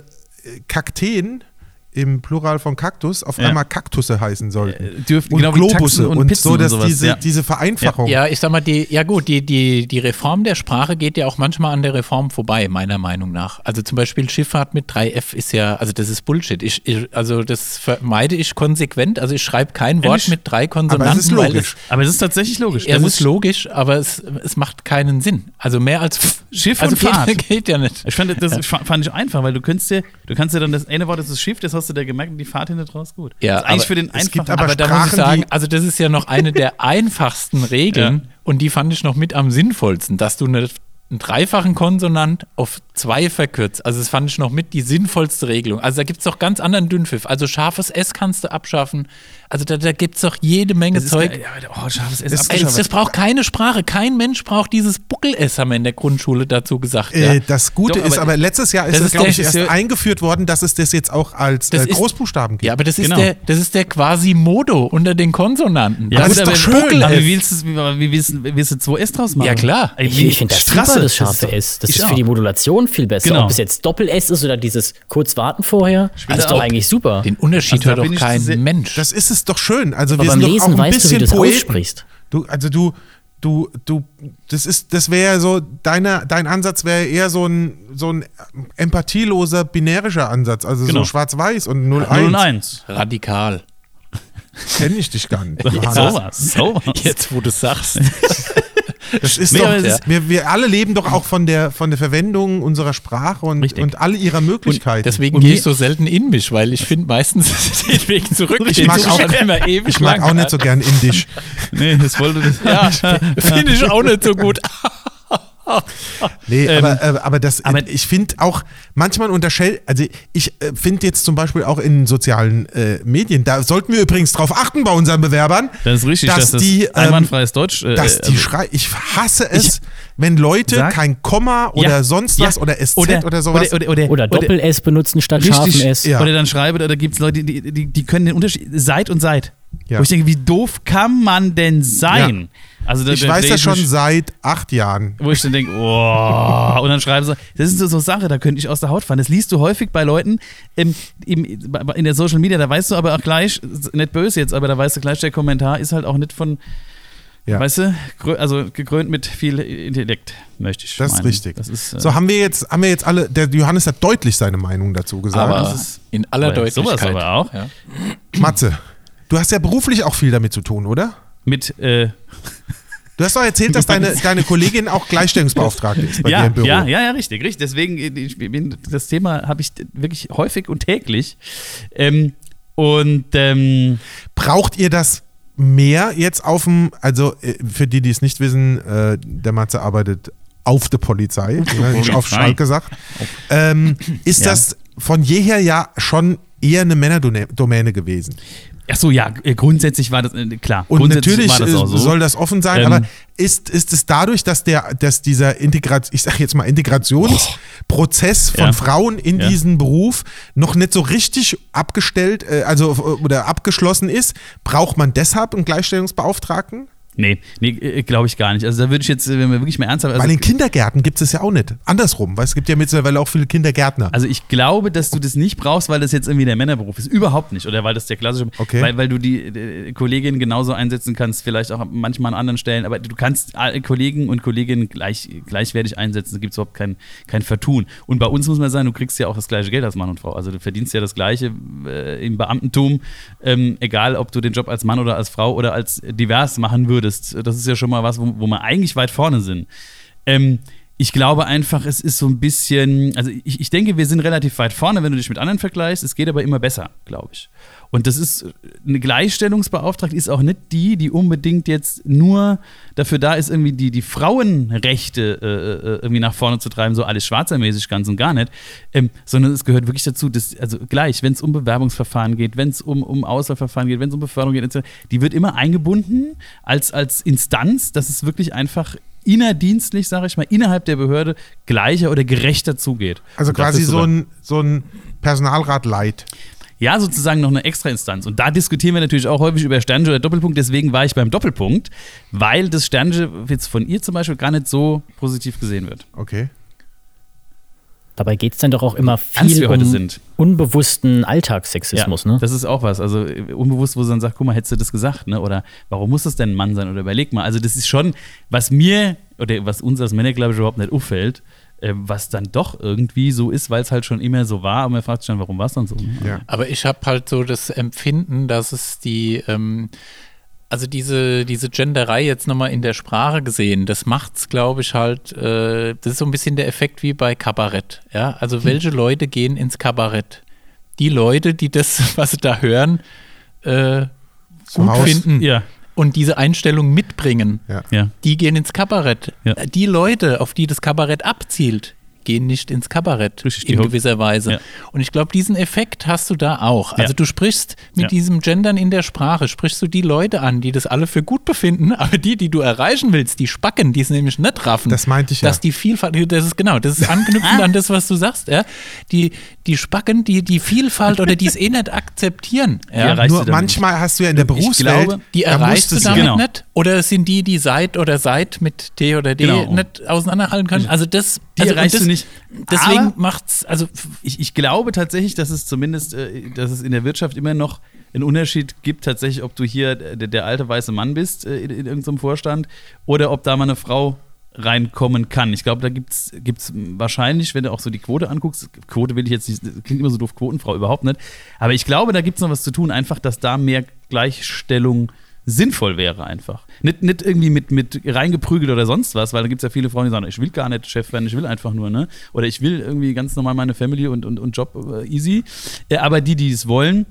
Kakteen im Plural von Kaktus auf Ja. einmal Kaktusse heißen sollten. Äh, dürften- und genau wie Globusse und und, so, und dass sowas, diese, ja. diese Vereinfachung. Ja, ich sag mal, die, ja gut, die, die, die Reform der Sprache geht ja auch manchmal an der Reform vorbei, meiner Meinung nach. Also zum Beispiel Schifffahrt mit 3F ist ja, also das ist Bullshit. Ich, ich, also das vermeide ich konsequent. Also ich schreibe kein Wort Ehrlich? mit drei Konsonanten, Aber es ist weil logisch. Aber es ist tatsächlich logisch. es ist logisch, aber es, es macht keinen Sinn. Also mehr als Schiff also und Fahrt. Geht, geht ja nicht. Ich fand das fa- fand ich einfach, weil du kannst dir, du kannst dir dann das eine Wort ist das Schiff, das hast du dir gemerkt und die Fahrt hinten draus gut. Ja, das ist eigentlich aber für den einfachen. aber Aber da muss ich sagen, also das ist ja noch eine der einfachsten Regeln und die fand ich noch mit am sinnvollsten, dass du eine, einen dreifachen Konsonant auf zwei verkürzt. Also das fand ich noch mit die sinnvollste Regelung. Also da gibt es doch ganz anderen Dünnpfiff. Also scharfes S kannst du abschaffen. Also da, da gibt es doch jede Menge das ist Zeug. Ja, oh, scharfes S Das- das braucht keine Sprache. Kein Mensch braucht dieses Buckel-S, haben wir in der Grundschule dazu gesagt. Ja. Äh, das Gute Doch, ist aber- aber, letztes Jahr ist Das es, ist glaube ich, erst ist eingeführt worden, dass es das jetzt auch als Das äh, ist- Großbuchstaben gibt. Ja, aber das ist, Genau. der, das ist der quasi Modo unter den Konsonanten. Ja, das gut, ist doch schön. Aber wie willst du es- wie, wie willst, du- willst du 2S draus machen? Ja, klar. Ich, wie- ich finde das Straße, super, das ist scharfe S. Das ist für die Modulation viel besser. Genau. Ob es jetzt Doppel-S ist oder dieses kurz warten vorher, das ist doch eigentlich super. Den Unterschied Also da hört doch kein Mensch. Das ist es doch schön. Also Aber wir beim sind doch Lesen auch ein weißt wie bisschen du es Poeten. aussprichst. Du, also du, du, du, das ist, das wäre ja so, deine, dein Ansatz wäre eher so ein, so ein empathieloser, binärischer Ansatz. Also Genau. so schwarz-weiß und 0-1. 0 und 1. Radikal. Kenne ich dich gar nicht. Johannes. Sowas, sowas. Jetzt, wo du sagst. Das ist Nee, doch, es ist- wir, wir alle leben doch auch von der, von der Verwendung unserer Sprache und, Richtig. und all ihrer Möglichkeiten. Deswegen Und gehe mir- ich so selten in mich, weil ich finde meistens den Weg zurück. Ich mag auch- immer ewig ich mag auch nicht so gern Indisch. Nee, das wollte das. Ja, finde ich auch nicht so gut. Nee, Ähm, aber, äh, aber das, aber- ich finde auch, manchmal unterstellt, also ich äh, finde jetzt zum Beispiel auch in sozialen äh, Medien, da sollten wir übrigens drauf achten bei unseren Bewerbern, Das ist richtig, dass, dass das die, ähm, einwandfreies Deutsch. äh, dass die also- schrei ich hasse es, wenn Leute Sag- kein Komma oder Ja, sonst ja. was oder SZ oder, sowas. Oder, oder, Oder Doppel-S benutzen statt scharfen S. Ja. Oder dann schreibe, oder gibt es Leute, die, die, die können den Unterschied seit und seit. Ja. Wo ich denke, wie doof kann man denn sein? Also da, ich da weiß das schon mich- seit acht Jahren. Wo ich dann denke, oh, und dann schreiben sie, das ist so, so Sache, da könnte ich aus der Haut fahren. Das liest du häufig bei Leuten im, im, in der Social Media, da weißt du aber auch gleich, nicht böse jetzt, aber da weißt du gleich, der Kommentar ist halt auch nicht von, Ja. weißt du, also gekrönt mit viel Intellekt, möchte ich Das ist meinen. richtig. Das ist, äh, So, haben wir jetzt, haben wir jetzt alle, der Johannes hat deutlich seine Meinung dazu gesagt. Aber das ist- in aller aber Deutlichkeit. sowas aber auch. Ja. Matze, du hast ja beruflich auch viel damit zu tun, oder? mit, äh, Du hast doch erzählt, dass deine, deine Kollegin auch Gleichstellungsbeauftragte ist bei dir ja, im Büro. ja, ja, ja, richtig, richtig. Deswegen, äh, das Thema habe ich wirklich häufig und täglich. Ähm, und ähm, Braucht ihr das mehr jetzt auf dem, also äh, für die, die es nicht wissen, äh, der Matze arbeitet auf der Polizei, ja, nicht auf. Schalke gesagt. Ähm, ist Ja. das von jeher ja schon eher eine Männerdomäne gewesen? Ach so, ja, äh, grundsätzlich war das äh, klar. Und natürlich das äh, so. soll das offen sein, Ähm, aber ist, ist es dadurch, dass der, dass dieser Integration, ich sag jetzt mal Integrationsprozess von Ja. Frauen in Ja. diesen Beruf noch nicht so richtig abgestellt, also oder abgeschlossen ist, braucht man deshalb einen Gleichstellungsbeauftragten? Nee, nee glaube ich gar nicht. Also da würde ich jetzt, äh, wenn wir wirklich mal ernsthaft. Also, Weil in Kindergärten gibt es ja auch nicht. Andersrum, weil es gibt ja mittlerweile auch viele Kindergärtner. also ich glaube, dass du das nicht brauchst, weil das jetzt irgendwie der Männerberuf ist. Überhaupt nicht. Oder weil das der klassische. Okay. Weil, weil du die äh, Kolleginnen genauso einsetzen kannst, vielleicht auch manchmal an anderen Stellen. Aber du kannst alle Kollegen und Kolleginnen gleich, gleichwertig einsetzen. Da gibt es überhaupt kein, kein Vertun. Und bei uns muss man sagen, du kriegst ja auch das gleiche Geld als Mann und Frau. Also du verdienst ja das gleiche äh, im Beamtentum. Ähm, egal, ob du den Job als Mann oder als Frau oder als divers machen würdest. Das ist ja schon mal was, wo, wo wir eigentlich weit vorne sind. Ähm, ich glaube einfach, es ist so ein bisschen, also ich, ich denke, wir sind relativ weit vorne, wenn du dich mit anderen vergleichst. Es geht aber immer besser, glaube ich. Und das ist, eine Gleichstellungsbeauftragte ist auch nicht die, die unbedingt jetzt nur dafür da ist, irgendwie die, die Frauenrechte äh, äh, irgendwie nach vorne zu treiben, so alles schwarzermäßig ganz und gar nicht, ähm, sondern es gehört wirklich dazu, dass, also gleich, wenn es um Bewerbungsverfahren geht, wenn es um, um Auswahlverfahren geht, wenn es um Beförderung geht, etc., die wird immer eingebunden als, als Instanz, dass es wirklich einfach innerdienstlich, sage ich mal, innerhalb der Behörde gleicher oder gerechter zugeht. also quasi so ein, so ein Personalrat Light. Ja, sozusagen noch eine Extrainstanz. Und da diskutieren wir natürlich auch häufig über Sternche oder Doppelpunkt. Deswegen war ich beim Doppelpunkt, weil das Sternche jetzt von ihr zum Beispiel gar nicht so positiv gesehen wird. Okay. Dabei geht es dann doch auch immer Ernst viel um sind. unbewussten Alltagssexismus, ne? Das ist auch was. Also äh, unbewusst, wo sie dann sagt, guck mal, hättest du das gesagt, ne? Oder warum muss das denn ein Mann sein? Oder überleg mal. Also das ist schon, was mir oder was uns als Männer, glaube ich, überhaupt nicht auffällt, äh, was dann doch irgendwie so ist, weil es halt schon immer so war. Und man fragt sich dann, warum war es dann so? Ja. Aber ich habe halt so das Empfinden, dass es die, ähm, also diese, diese Genderei jetzt nochmal in der Sprache gesehen, das macht's, glaube ich, halt, äh, das ist so ein bisschen der Effekt wie bei Kabarett. Ja, also welche Leute gehen ins Kabarett? Die Leute, die das, was sie da hören, äh, gut Haus. finden Ja, und diese Einstellung mitbringen, Ja. ja. die gehen ins Kabarett. Ja. Die Leute, auf die das Kabarett abzielt, gehen nicht ins Kabarett Richtig, in gewisser Weise. Ja. Und ich glaube, diesen Effekt hast du da auch. Also Ja. du sprichst mit Ja. diesem Gendern in der Sprache, sprichst du die Leute an, die das alle für gut befinden, aber die, die du erreichen willst, die spacken, die es nämlich nicht raffen. Das meinte ich ja. Dass die Vielfalt, das ist genau, das ist anknüpfend an das, was du sagst, ja. Die, die spacken, die, die Vielfalt oder die es eh nicht akzeptieren. Ja. Nur du manchmal hast du ja in der Ich Berufswelt, glaube, Die da erreichst du musstest damit Genau. nicht? Oder sind die, die seit oder seit mit T oder D Genau. nicht auseinanderhalten können? Also das Die also, erreichst das, du nicht. Deswegen Aber- macht's, also ich, ich glaube tatsächlich, dass es zumindest, äh, dass es in der Wirtschaft immer noch einen Unterschied gibt, tatsächlich, ob du hier der, der alte weiße Mann bist äh, in, in irgendeinem Vorstand oder ob da mal eine Frau reinkommen kann. Ich glaube, da gibt es wahrscheinlich, wenn du auch so die Quote anguckst, Quote will ich jetzt nicht, klingt immer so doof, Quotenfrau überhaupt nicht, aber ich glaube, da gibt es noch was zu tun, einfach, dass da mehr Gleichstellung sinnvoll wäre einfach. Nicht, nicht irgendwie mit, mit reingeprügelt oder sonst was, weil da gibt es ja viele Frauen, die sagen, ich will gar nicht Chef werden, ich will einfach nur, ne? Oder ich will irgendwie ganz normal meine Family und, und, und Job äh, easy. Äh, aber die, die es wollen,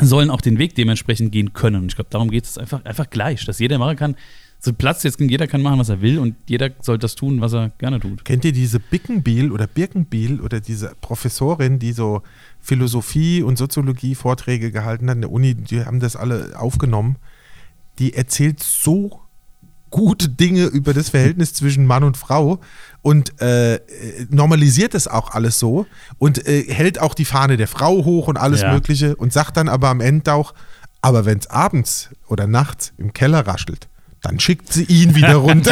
sollen auch den Weg dementsprechend gehen können. Und ich glaube, darum geht es einfach, einfach gleich, dass jeder machen kann. So Platz, jetzt jeder kann machen, was er will und jeder soll das tun, was er gerne tut. Kennt ihr diese Bickenbiel oder Birkenbiel oder diese Professorin, die so Philosophie und Soziologie Vorträge gehalten hat in der Uni, die haben das alle aufgenommen. Die erzählt so gute Dinge über das Verhältnis zwischen Mann und Frau und äh, normalisiert es auch alles so und äh, hält auch die Fahne der Frau hoch und alles Ja. Mögliche und sagt dann aber am Ende auch, aber wenn es abends oder nachts im Keller raschelt, dann schickt sie ihn wieder runter.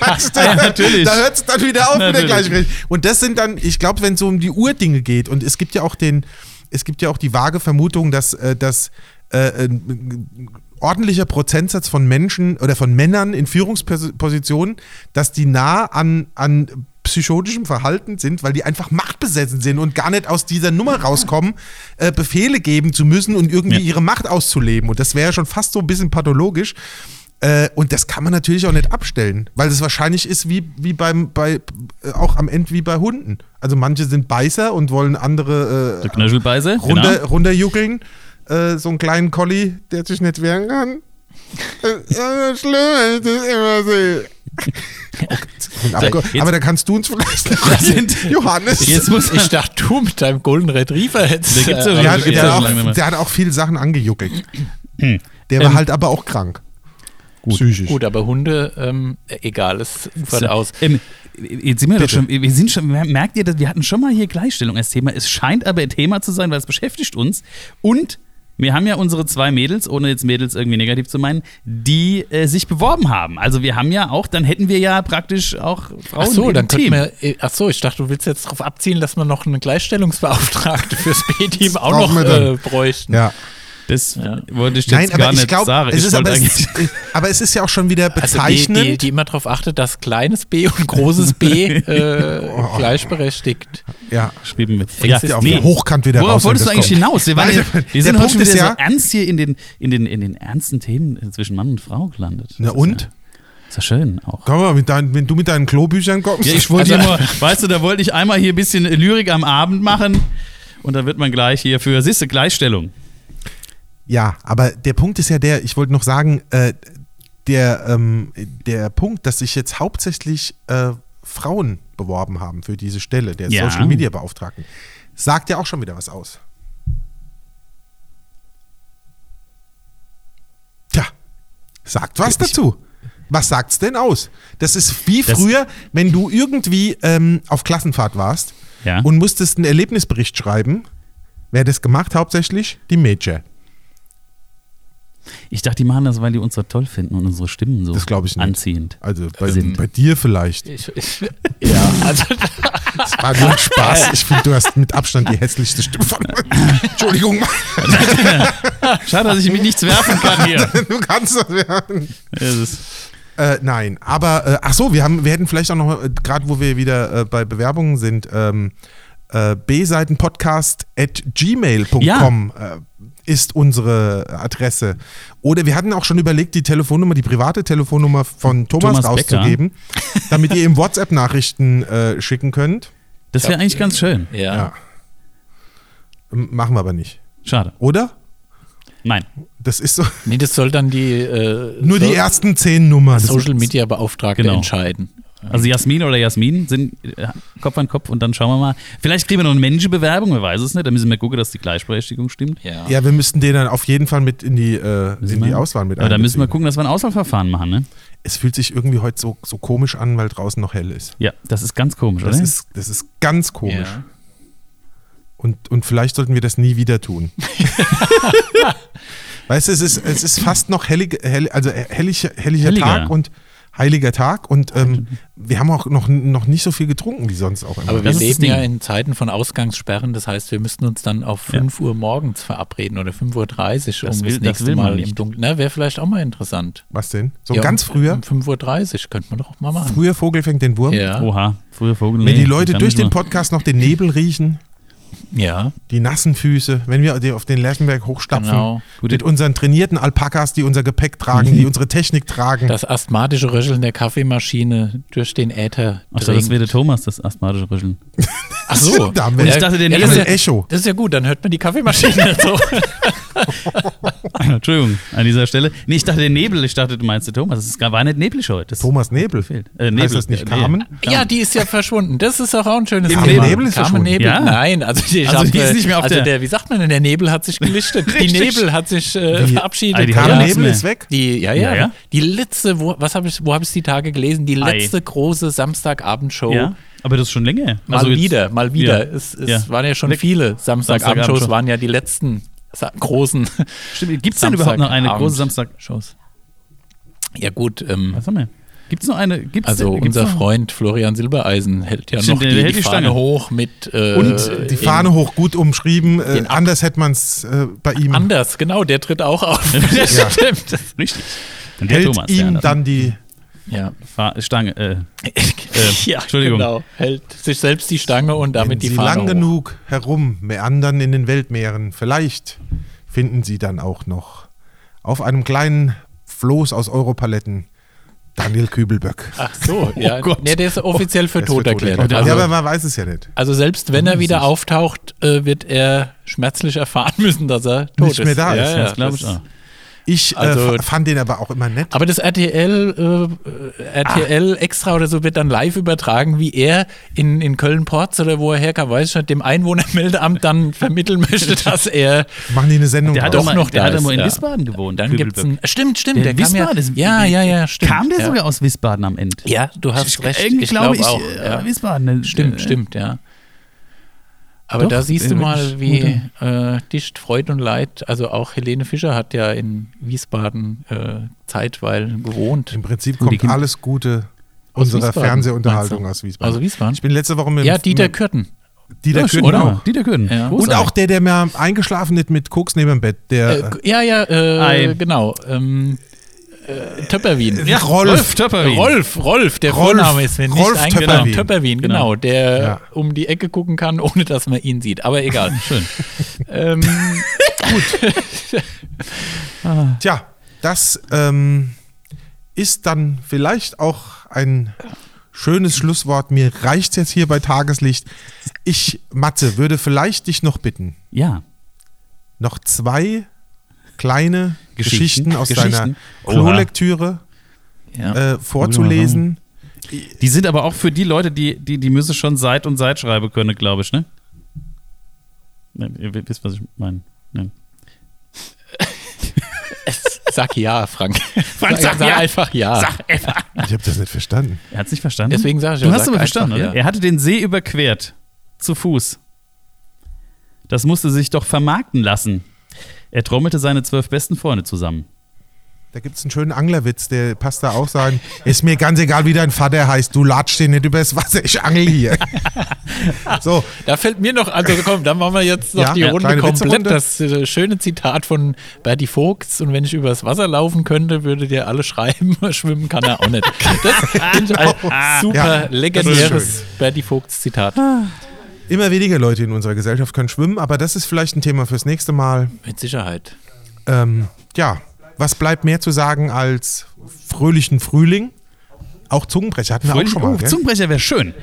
weißt du? Ja, natürlich. Da hört es dann wieder auf mit der Natürlich. Gleichberechtigung. Und das sind dann, ich glaube, wenn es so um die Urdinge geht, und es gibt ja auch den, es gibt ja auch die vage Vermutung, dass, äh, dass äh, ein ordentlicher Prozentsatz von Menschen oder von Männern in Führungspositionen, dass die nah an, an psychotischem Verhalten sind, weil die einfach machtbesessen sind und gar nicht aus dieser Nummer rauskommen, äh, Befehle geben zu müssen und irgendwie Ja. ihre Macht auszuleben. Und das wäre ja schon fast so ein bisschen pathologisch. Äh, und das kann man natürlich auch nicht abstellen, weil das wahrscheinlich ist wie, wie beim, bei, äh, auch am Ende wie bei Hunden. Also manche sind Beißer und wollen andere Der äh, runter, genau. runterjuckeln. Äh, so einen kleinen Collie, der sich nicht wehren kann. Äh, ja, schlimm, wenn ich das immer sehe. Und abge- Jetzt- Aber da kannst du uns vielleicht noch sind- Johannes. Jetzt muss Ich dachte, du mit deinem Golden Retriever hättest. Der gibt's ja äh, der, hat, der, auch, der hat auch viele Sachen angejuckelt. Der war Ähm, halt aber auch krank. Psychisch. Gut, aber Hunde, ähm, egal, es ufert aus. Ähm, jetzt sind wir doch Bitte. schon, wir sind schon, merkt ihr, dass wir hatten schon mal hier Gleichstellung als Thema. Es scheint aber ein Thema zu sein, weil es beschäftigt uns. Und wir haben ja unsere zwei Mädels, ohne jetzt Mädels irgendwie negativ zu meinen, die äh, sich beworben haben. Also wir haben ja auch, dann hätten wir ja praktisch auch Frauen Ach so, im dann Team. wir, äh, ach so, ich dachte, du willst jetzt darauf abzielen, dass wir noch eine Gleichstellungsbeauftragte fürs B-Team auch noch äh, bräuchten. Ja. Das Ja. wollte ich jetzt Nein, gar aber ich nicht glaube, sagen. es ist aber, es, eigentlich- aber es ist ja auch schon wieder Also die, bezeichnend. die, die immer darauf achtet, dass kleines B und großes B äh, gleichberechtigt. ja. Schreiben wir. Hängst du auf nee. Hochkant wieder Worauf raus, wolltest du eigentlich kommt. hinaus? Wir, waren Nein, ja, wir sind heute schon wieder ja- so ernst hier in den, in, den, in den ernsten Themen zwischen Mann und Frau gelandet. Na Das und? Ist ja, ist ja schön auch. Komm mal, mit deinen, wenn du mit deinen Klobüchern kommst. Ja, ich wollte Also- nur, weißt du, da wollte ich einmal hier ein bisschen Lyrik am Abend machen und dann wird man gleich hier für, siehste, Gleichstellung. Ja, aber der Punkt ist ja der, ich wollte noch sagen, äh, der, ähm, der Punkt, dass sich jetzt hauptsächlich äh, Frauen beworben haben für diese Stelle, der Ja. Social Media Beauftragten, sagt ja auch schon wieder was aus. Tja, sagt was Ich- dazu. Was sagt's denn aus? Das ist wie Das- früher, wenn du irgendwie ähm, auf Klassenfahrt warst Ja. und musstest einen Erlebnisbericht schreiben. Wer das gemacht hauptsächlich? Die Mädchen. Ich dachte, die machen das, weil die uns so toll finden und unsere Stimmen so Das ich nicht. anziehend. Also bei, Sind. bei dir vielleicht. Ich, ich, ja, also Das war nur ein Spaß. Ich finde, du hast mit Abstand die hässlichste Stimme von Entschuldigung, Schade, dass ich mich nichts werfen kann hier. du kannst das werden. Es ist, Äh, nein, aber äh, ach so, wir haben, wir hätten vielleicht auch noch, äh, gerade wo wir wieder äh, bei Bewerbungen sind, ähm, äh, bseitenpodcast at gmail.com äh, ist unsere Adresse. Oder wir hatten auch schon überlegt, die Telefonnummer, die private Telefonnummer von Thomas, Thomas Becker. rauszugeben, damit ihr ihm WhatsApp-Nachrichten äh, schicken könnt. das wäre eigentlich ganz schön. ja. Ja. Machen wir aber nicht. Schade. Oder? Nein. Das ist so. Nee, das soll dann die äh, Nur so, die ersten zehn Nummern. Das Social Media Beauftragte Genau. entscheiden. Also Jasmin oder Jasmin sind äh, Kopf an Kopf und dann schauen wir mal. Vielleicht kriegen wir noch eine männliche Bewerbung, wer weiß es nicht. Da müssen wir gucken, dass die Gleichberechtigung stimmt. Ja. Ja, wir müssten den dann auf jeden Fall mit in die, äh, in die? Auswahl mit Aber da müssen wir gucken, dass wir ein Auswahlverfahren machen, ne? Es fühlt sich irgendwie heute so, so komisch an, weil draußen noch hell ist. Ja, das ist ganz komisch, Das oder? ist, das ist ganz komisch. Ja. Und, und vielleicht sollten wir das nie wieder tun. weißt du, es ist, es ist fast noch hellig, hell, also hellig, helliger Helliger. Tag und heiliger Tag und ähm, wir haben auch noch, noch nicht so viel getrunken wie sonst auch immer. Aber wir Das das leben ja in Zeiten von Ausgangssperren, das heißt, wir müssten uns dann auf Ja. 5 Uhr morgens verabreden oder 5.30 Uhr, Das um will- das das nächste man Mal nicht. im Dunkeln. Na, wäre vielleicht auch mal interessant. Was denn? So Ja, ganz um, früher? Um 5.30 Uhr könnte man doch auch mal machen. Früher Vogel fängt den Wurm. Ja. Oha, früher Vogel. Wenn nee, die Leute durch den. Podcast noch den Nebel riechen, ja, die nassen Füße, wenn wir auf den Lerchenberg hochstapfen, genau. mit unseren trainierten Alpakas, die unser Gepäck tragen, die unsere Technik tragen. Das asthmatische Röcheln der Kaffeemaschine durch den Äther. Achso, das wäre der Thomas, das asthmatische Rüscheln. Ach so. Da haben wir Und ich dachte, der ja, das, ist ja, Echo. das ist ja gut, dann hört man die Kaffeemaschine so. Entschuldigung, an dieser Stelle. Nee, ich dachte, der Nebel, ich dachte, du meinst Thomas. Gar- war nicht Nebel heute. Das Thomas Nebel. fehlt. Äh, Nebel. Heißt das nicht äh. Carmen? Ja, die ist ja verschwunden. Das ist auch, auch ein schönes Carmen Thema. Nebel ist Carmen verschwunden. Nebel? Ja? Nein, also die, Also hab, die ist nicht mehr auf also der- der, wie sagt man denn, der Nebel hat sich gelichtet. die. Nebel hat sich äh, Wie? verabschiedet. Ah, die Carmen ja. Nebel ist weg? Die, ja, ja, Ja, ja. Die letzte, wo, was hab ich, wo habe ich die Tage gelesen? Die Ei. letzte große Samstagabendshow. Ja, aber das ist schon länger. Mal Also wieder, mal wieder. Ja. Es, es Ja. waren ja schon Weg. viele Samstagabendshows, Samstagabendshow. waren ja die letzten großen Stimmt, gibt es denn überhaupt noch eine große Samstag? Shows. Ja gut, ähm, Was haben wir? Gibt es noch eine? Gibt's also denn, gibt's unser noch? Freund Florian Silbereisen hält ja Stimmt, noch die, hält die die Fahne Stange. hoch mit äh, Und die Fahne hoch gut umschrieben. Äh, anders hätte man es äh, bei ihm. Anders, genau, der tritt auch auf. Ja. Stimmt. Richtig. Und der hält Thomas, ihm ja, dann die. Ja. Fahr Stange. Äh, ja, Entschuldigung. genau. Hält sich selbst die Stange und Wenn damit die sie Fahne lang hoch. genug herum meandern in den Weltmeeren, vielleicht finden sie dann auch noch auf einem kleinen Floß aus Europaletten Daniel Kübelböck. Ach so, ja. Oh Gott. nee, der ist offiziell für Der ist tot erklärt. ja, Also, aber man weiß es ja nicht. also selbst wenn er wieder auftaucht, äh, wird er schmerzlich erfahren müssen, dass er tot Nicht mehr ist. da ja, ist, ja, das glaube ich auch. Ich Also- äh, fand den aber auch immer nett. Aber das RTL, äh, RTL extra oder so wird dann live übertragen, wie er in, in Köln-Porz oder wo er herkam, weiß ich nicht, dem Einwohnermeldeamt dann vermitteln möchte, dass er Machen die eine Sendung Der hat doch noch der da hat doch ist, mal in ja. Wiesbaden gewohnt. dann gibt es Kübelböck. ein. Stimmt, stimmt, Der der, kam ja, Wiesbaden ist- ja, ja, ja, stimmt. Kam der ja. sogar aus Wiesbaden am Ende? Ja, du hast recht. Irgendwie Ich glaube glaube ich, auch. äh, Ja. Wiesbaden. Stimmt, äh, stimmt, ja. Aber Doch, da siehst du äh, mal, wie äh, dicht Freud und Leid, also auch Helene Fischer hat ja in Wiesbaden äh, zeitweilen gewohnt. Im Prinzip kommt Kinder- alles Gute Aus unserer Wiesbaden, Fernsehunterhaltung aus Wiesbaden. Also Wiesbaden? Ich bin letzte Woche mit Ja, Dieter Kürten. Dieter Ja, Kürten oder? auch. Dieter Kürten. Ja. Und Großartig. auch der, der mir eingeschlafen ist mit Koks neben dem Bett. Der Äh, ja, ja, äh, genau. Ähm, äh, Töpperwien. Ja, Rolf. Rolf Töpperwien. Rolf, Rolf, der Rolf, Vorname ist mir nicht Rolf eingefallen. Töpperwien. Töpperwien, Genau. genau, der Ja. um die Ecke gucken kann, ohne dass man ihn sieht. Aber egal. Schön. ähm, Tja, das ähm, ist dann vielleicht auch ein schönes Schlusswort. Mir reicht jetzt hier bei Tageslicht. Ich, Matze, würde vielleicht dich noch bitten, Ja. noch zwei kleine Geschichten. Geschichten, aus deiner Geschichten. Oha. Klolektüre ja. äh, vorzulesen. Die sind aber auch für die Leute, die, die, die müssen schon Seit- und Seitschreibe können, glaube ich, ne? Ihr wisst, was ich meine. Ne. Sag ja, Frank. Frank, sag ja. einfach ja. Sag einfach. Ich habe das nicht verstanden. Er hat es nicht verstanden. Deswegen sag ich Du hast sag aber verstanden, oder? ja. Er hatte den See überquert. Zu Fuß. Das musste sich doch vermarkten lassen. Er trommelte seine zwölf besten Freunde zusammen. Da gibt es einen schönen Anglerwitz, der passt da auch sein. Ist mir ganz egal, wie dein Vater heißt. Du latscht den nicht übers Wasser, ich angel hier. so, Da fällt mir noch, also komm, dann machen wir jetzt noch Ja, die Runde komplett. Das äh, schöne Zitat von Bertie Vogts. Und wenn ich übers Wasser laufen könnte, würdet ihr alle schreiben, schwimmen kann er auch nicht. Das finde ich ein super Ja, ist legendäres Bertie Vogts Zitat. Immer weniger Leute in unserer Gesellschaft können schwimmen, aber das ist vielleicht ein Thema fürs nächste Mal. Mit Sicherheit. Ähm, ja, was bleibt mehr zu sagen als fröhlichen Frühling? Auch Zungenbrecher hatten wir auch schon mal. oh? Zungenbrecher wäre schön.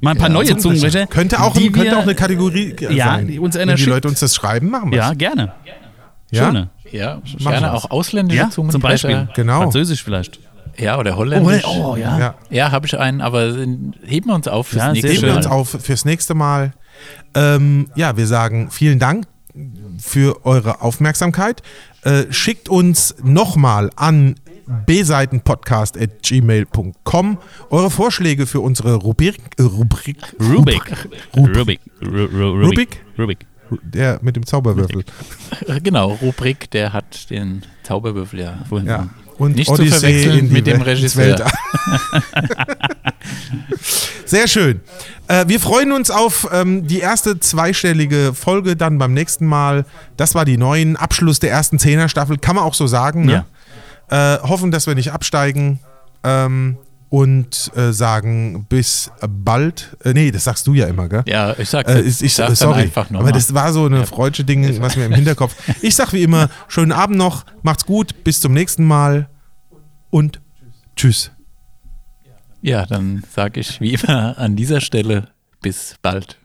Mal ein paar neue Zungenbrecher. Könnte auch, die könnte wir- auch eine Kategorie Ja, sein. die uns Wenn die. Leute uns das schreiben, machen wir Ja, gerne. Ja? Schöne. Ja, gerne auch ausländische Ja, zum Zungenbrecher. Beispiel. Genau. Französisch vielleicht. Ja, oder holländisch. Oh, ja. Ja. Ja, habe ich einen, aber heben wir uns auf fürs Ja, nächste Heben wir uns Mal. auf fürs nächste Mal. Ähm, ja, wir sagen vielen Dank für eure Aufmerksamkeit. Äh, schickt uns nochmal an bseitenpodcast.gmail.com eure Vorschläge für unsere Rubrik, äh, Rubrik, Rubik. Rub- Rubik. Ru- Ru- Rubik? Rubik. der mit dem Zauberwürfel. Genau, Rubrik, der hat den Zauberwürfel ja. Erfunden. Ja. Und Nicht zu verwechseln mit dem Regisseur. Sehr schön. Äh, wir freuen uns auf ähm, die erste zweistellige Folge dann beim nächsten Mal. Das war die neuen Abschluss der ersten Zehner-Staffel, kann man auch so sagen. Ne? Äh, hoffen, dass wir nicht absteigen ähm, und äh, sagen bis bald. Äh, nee, das sagst du ja immer, gell? Ja, ich sag's Äh, ich, ich, sag's sorry, dann einfach aber nochmal. das war so eine freudsche Ding, was mir im Hinterkopf. Ich sag wie immer, schönen Abend noch, macht's gut, bis zum nächsten Mal und tschüss. Ja, dann sage ich wie immer an dieser Stelle bis bald.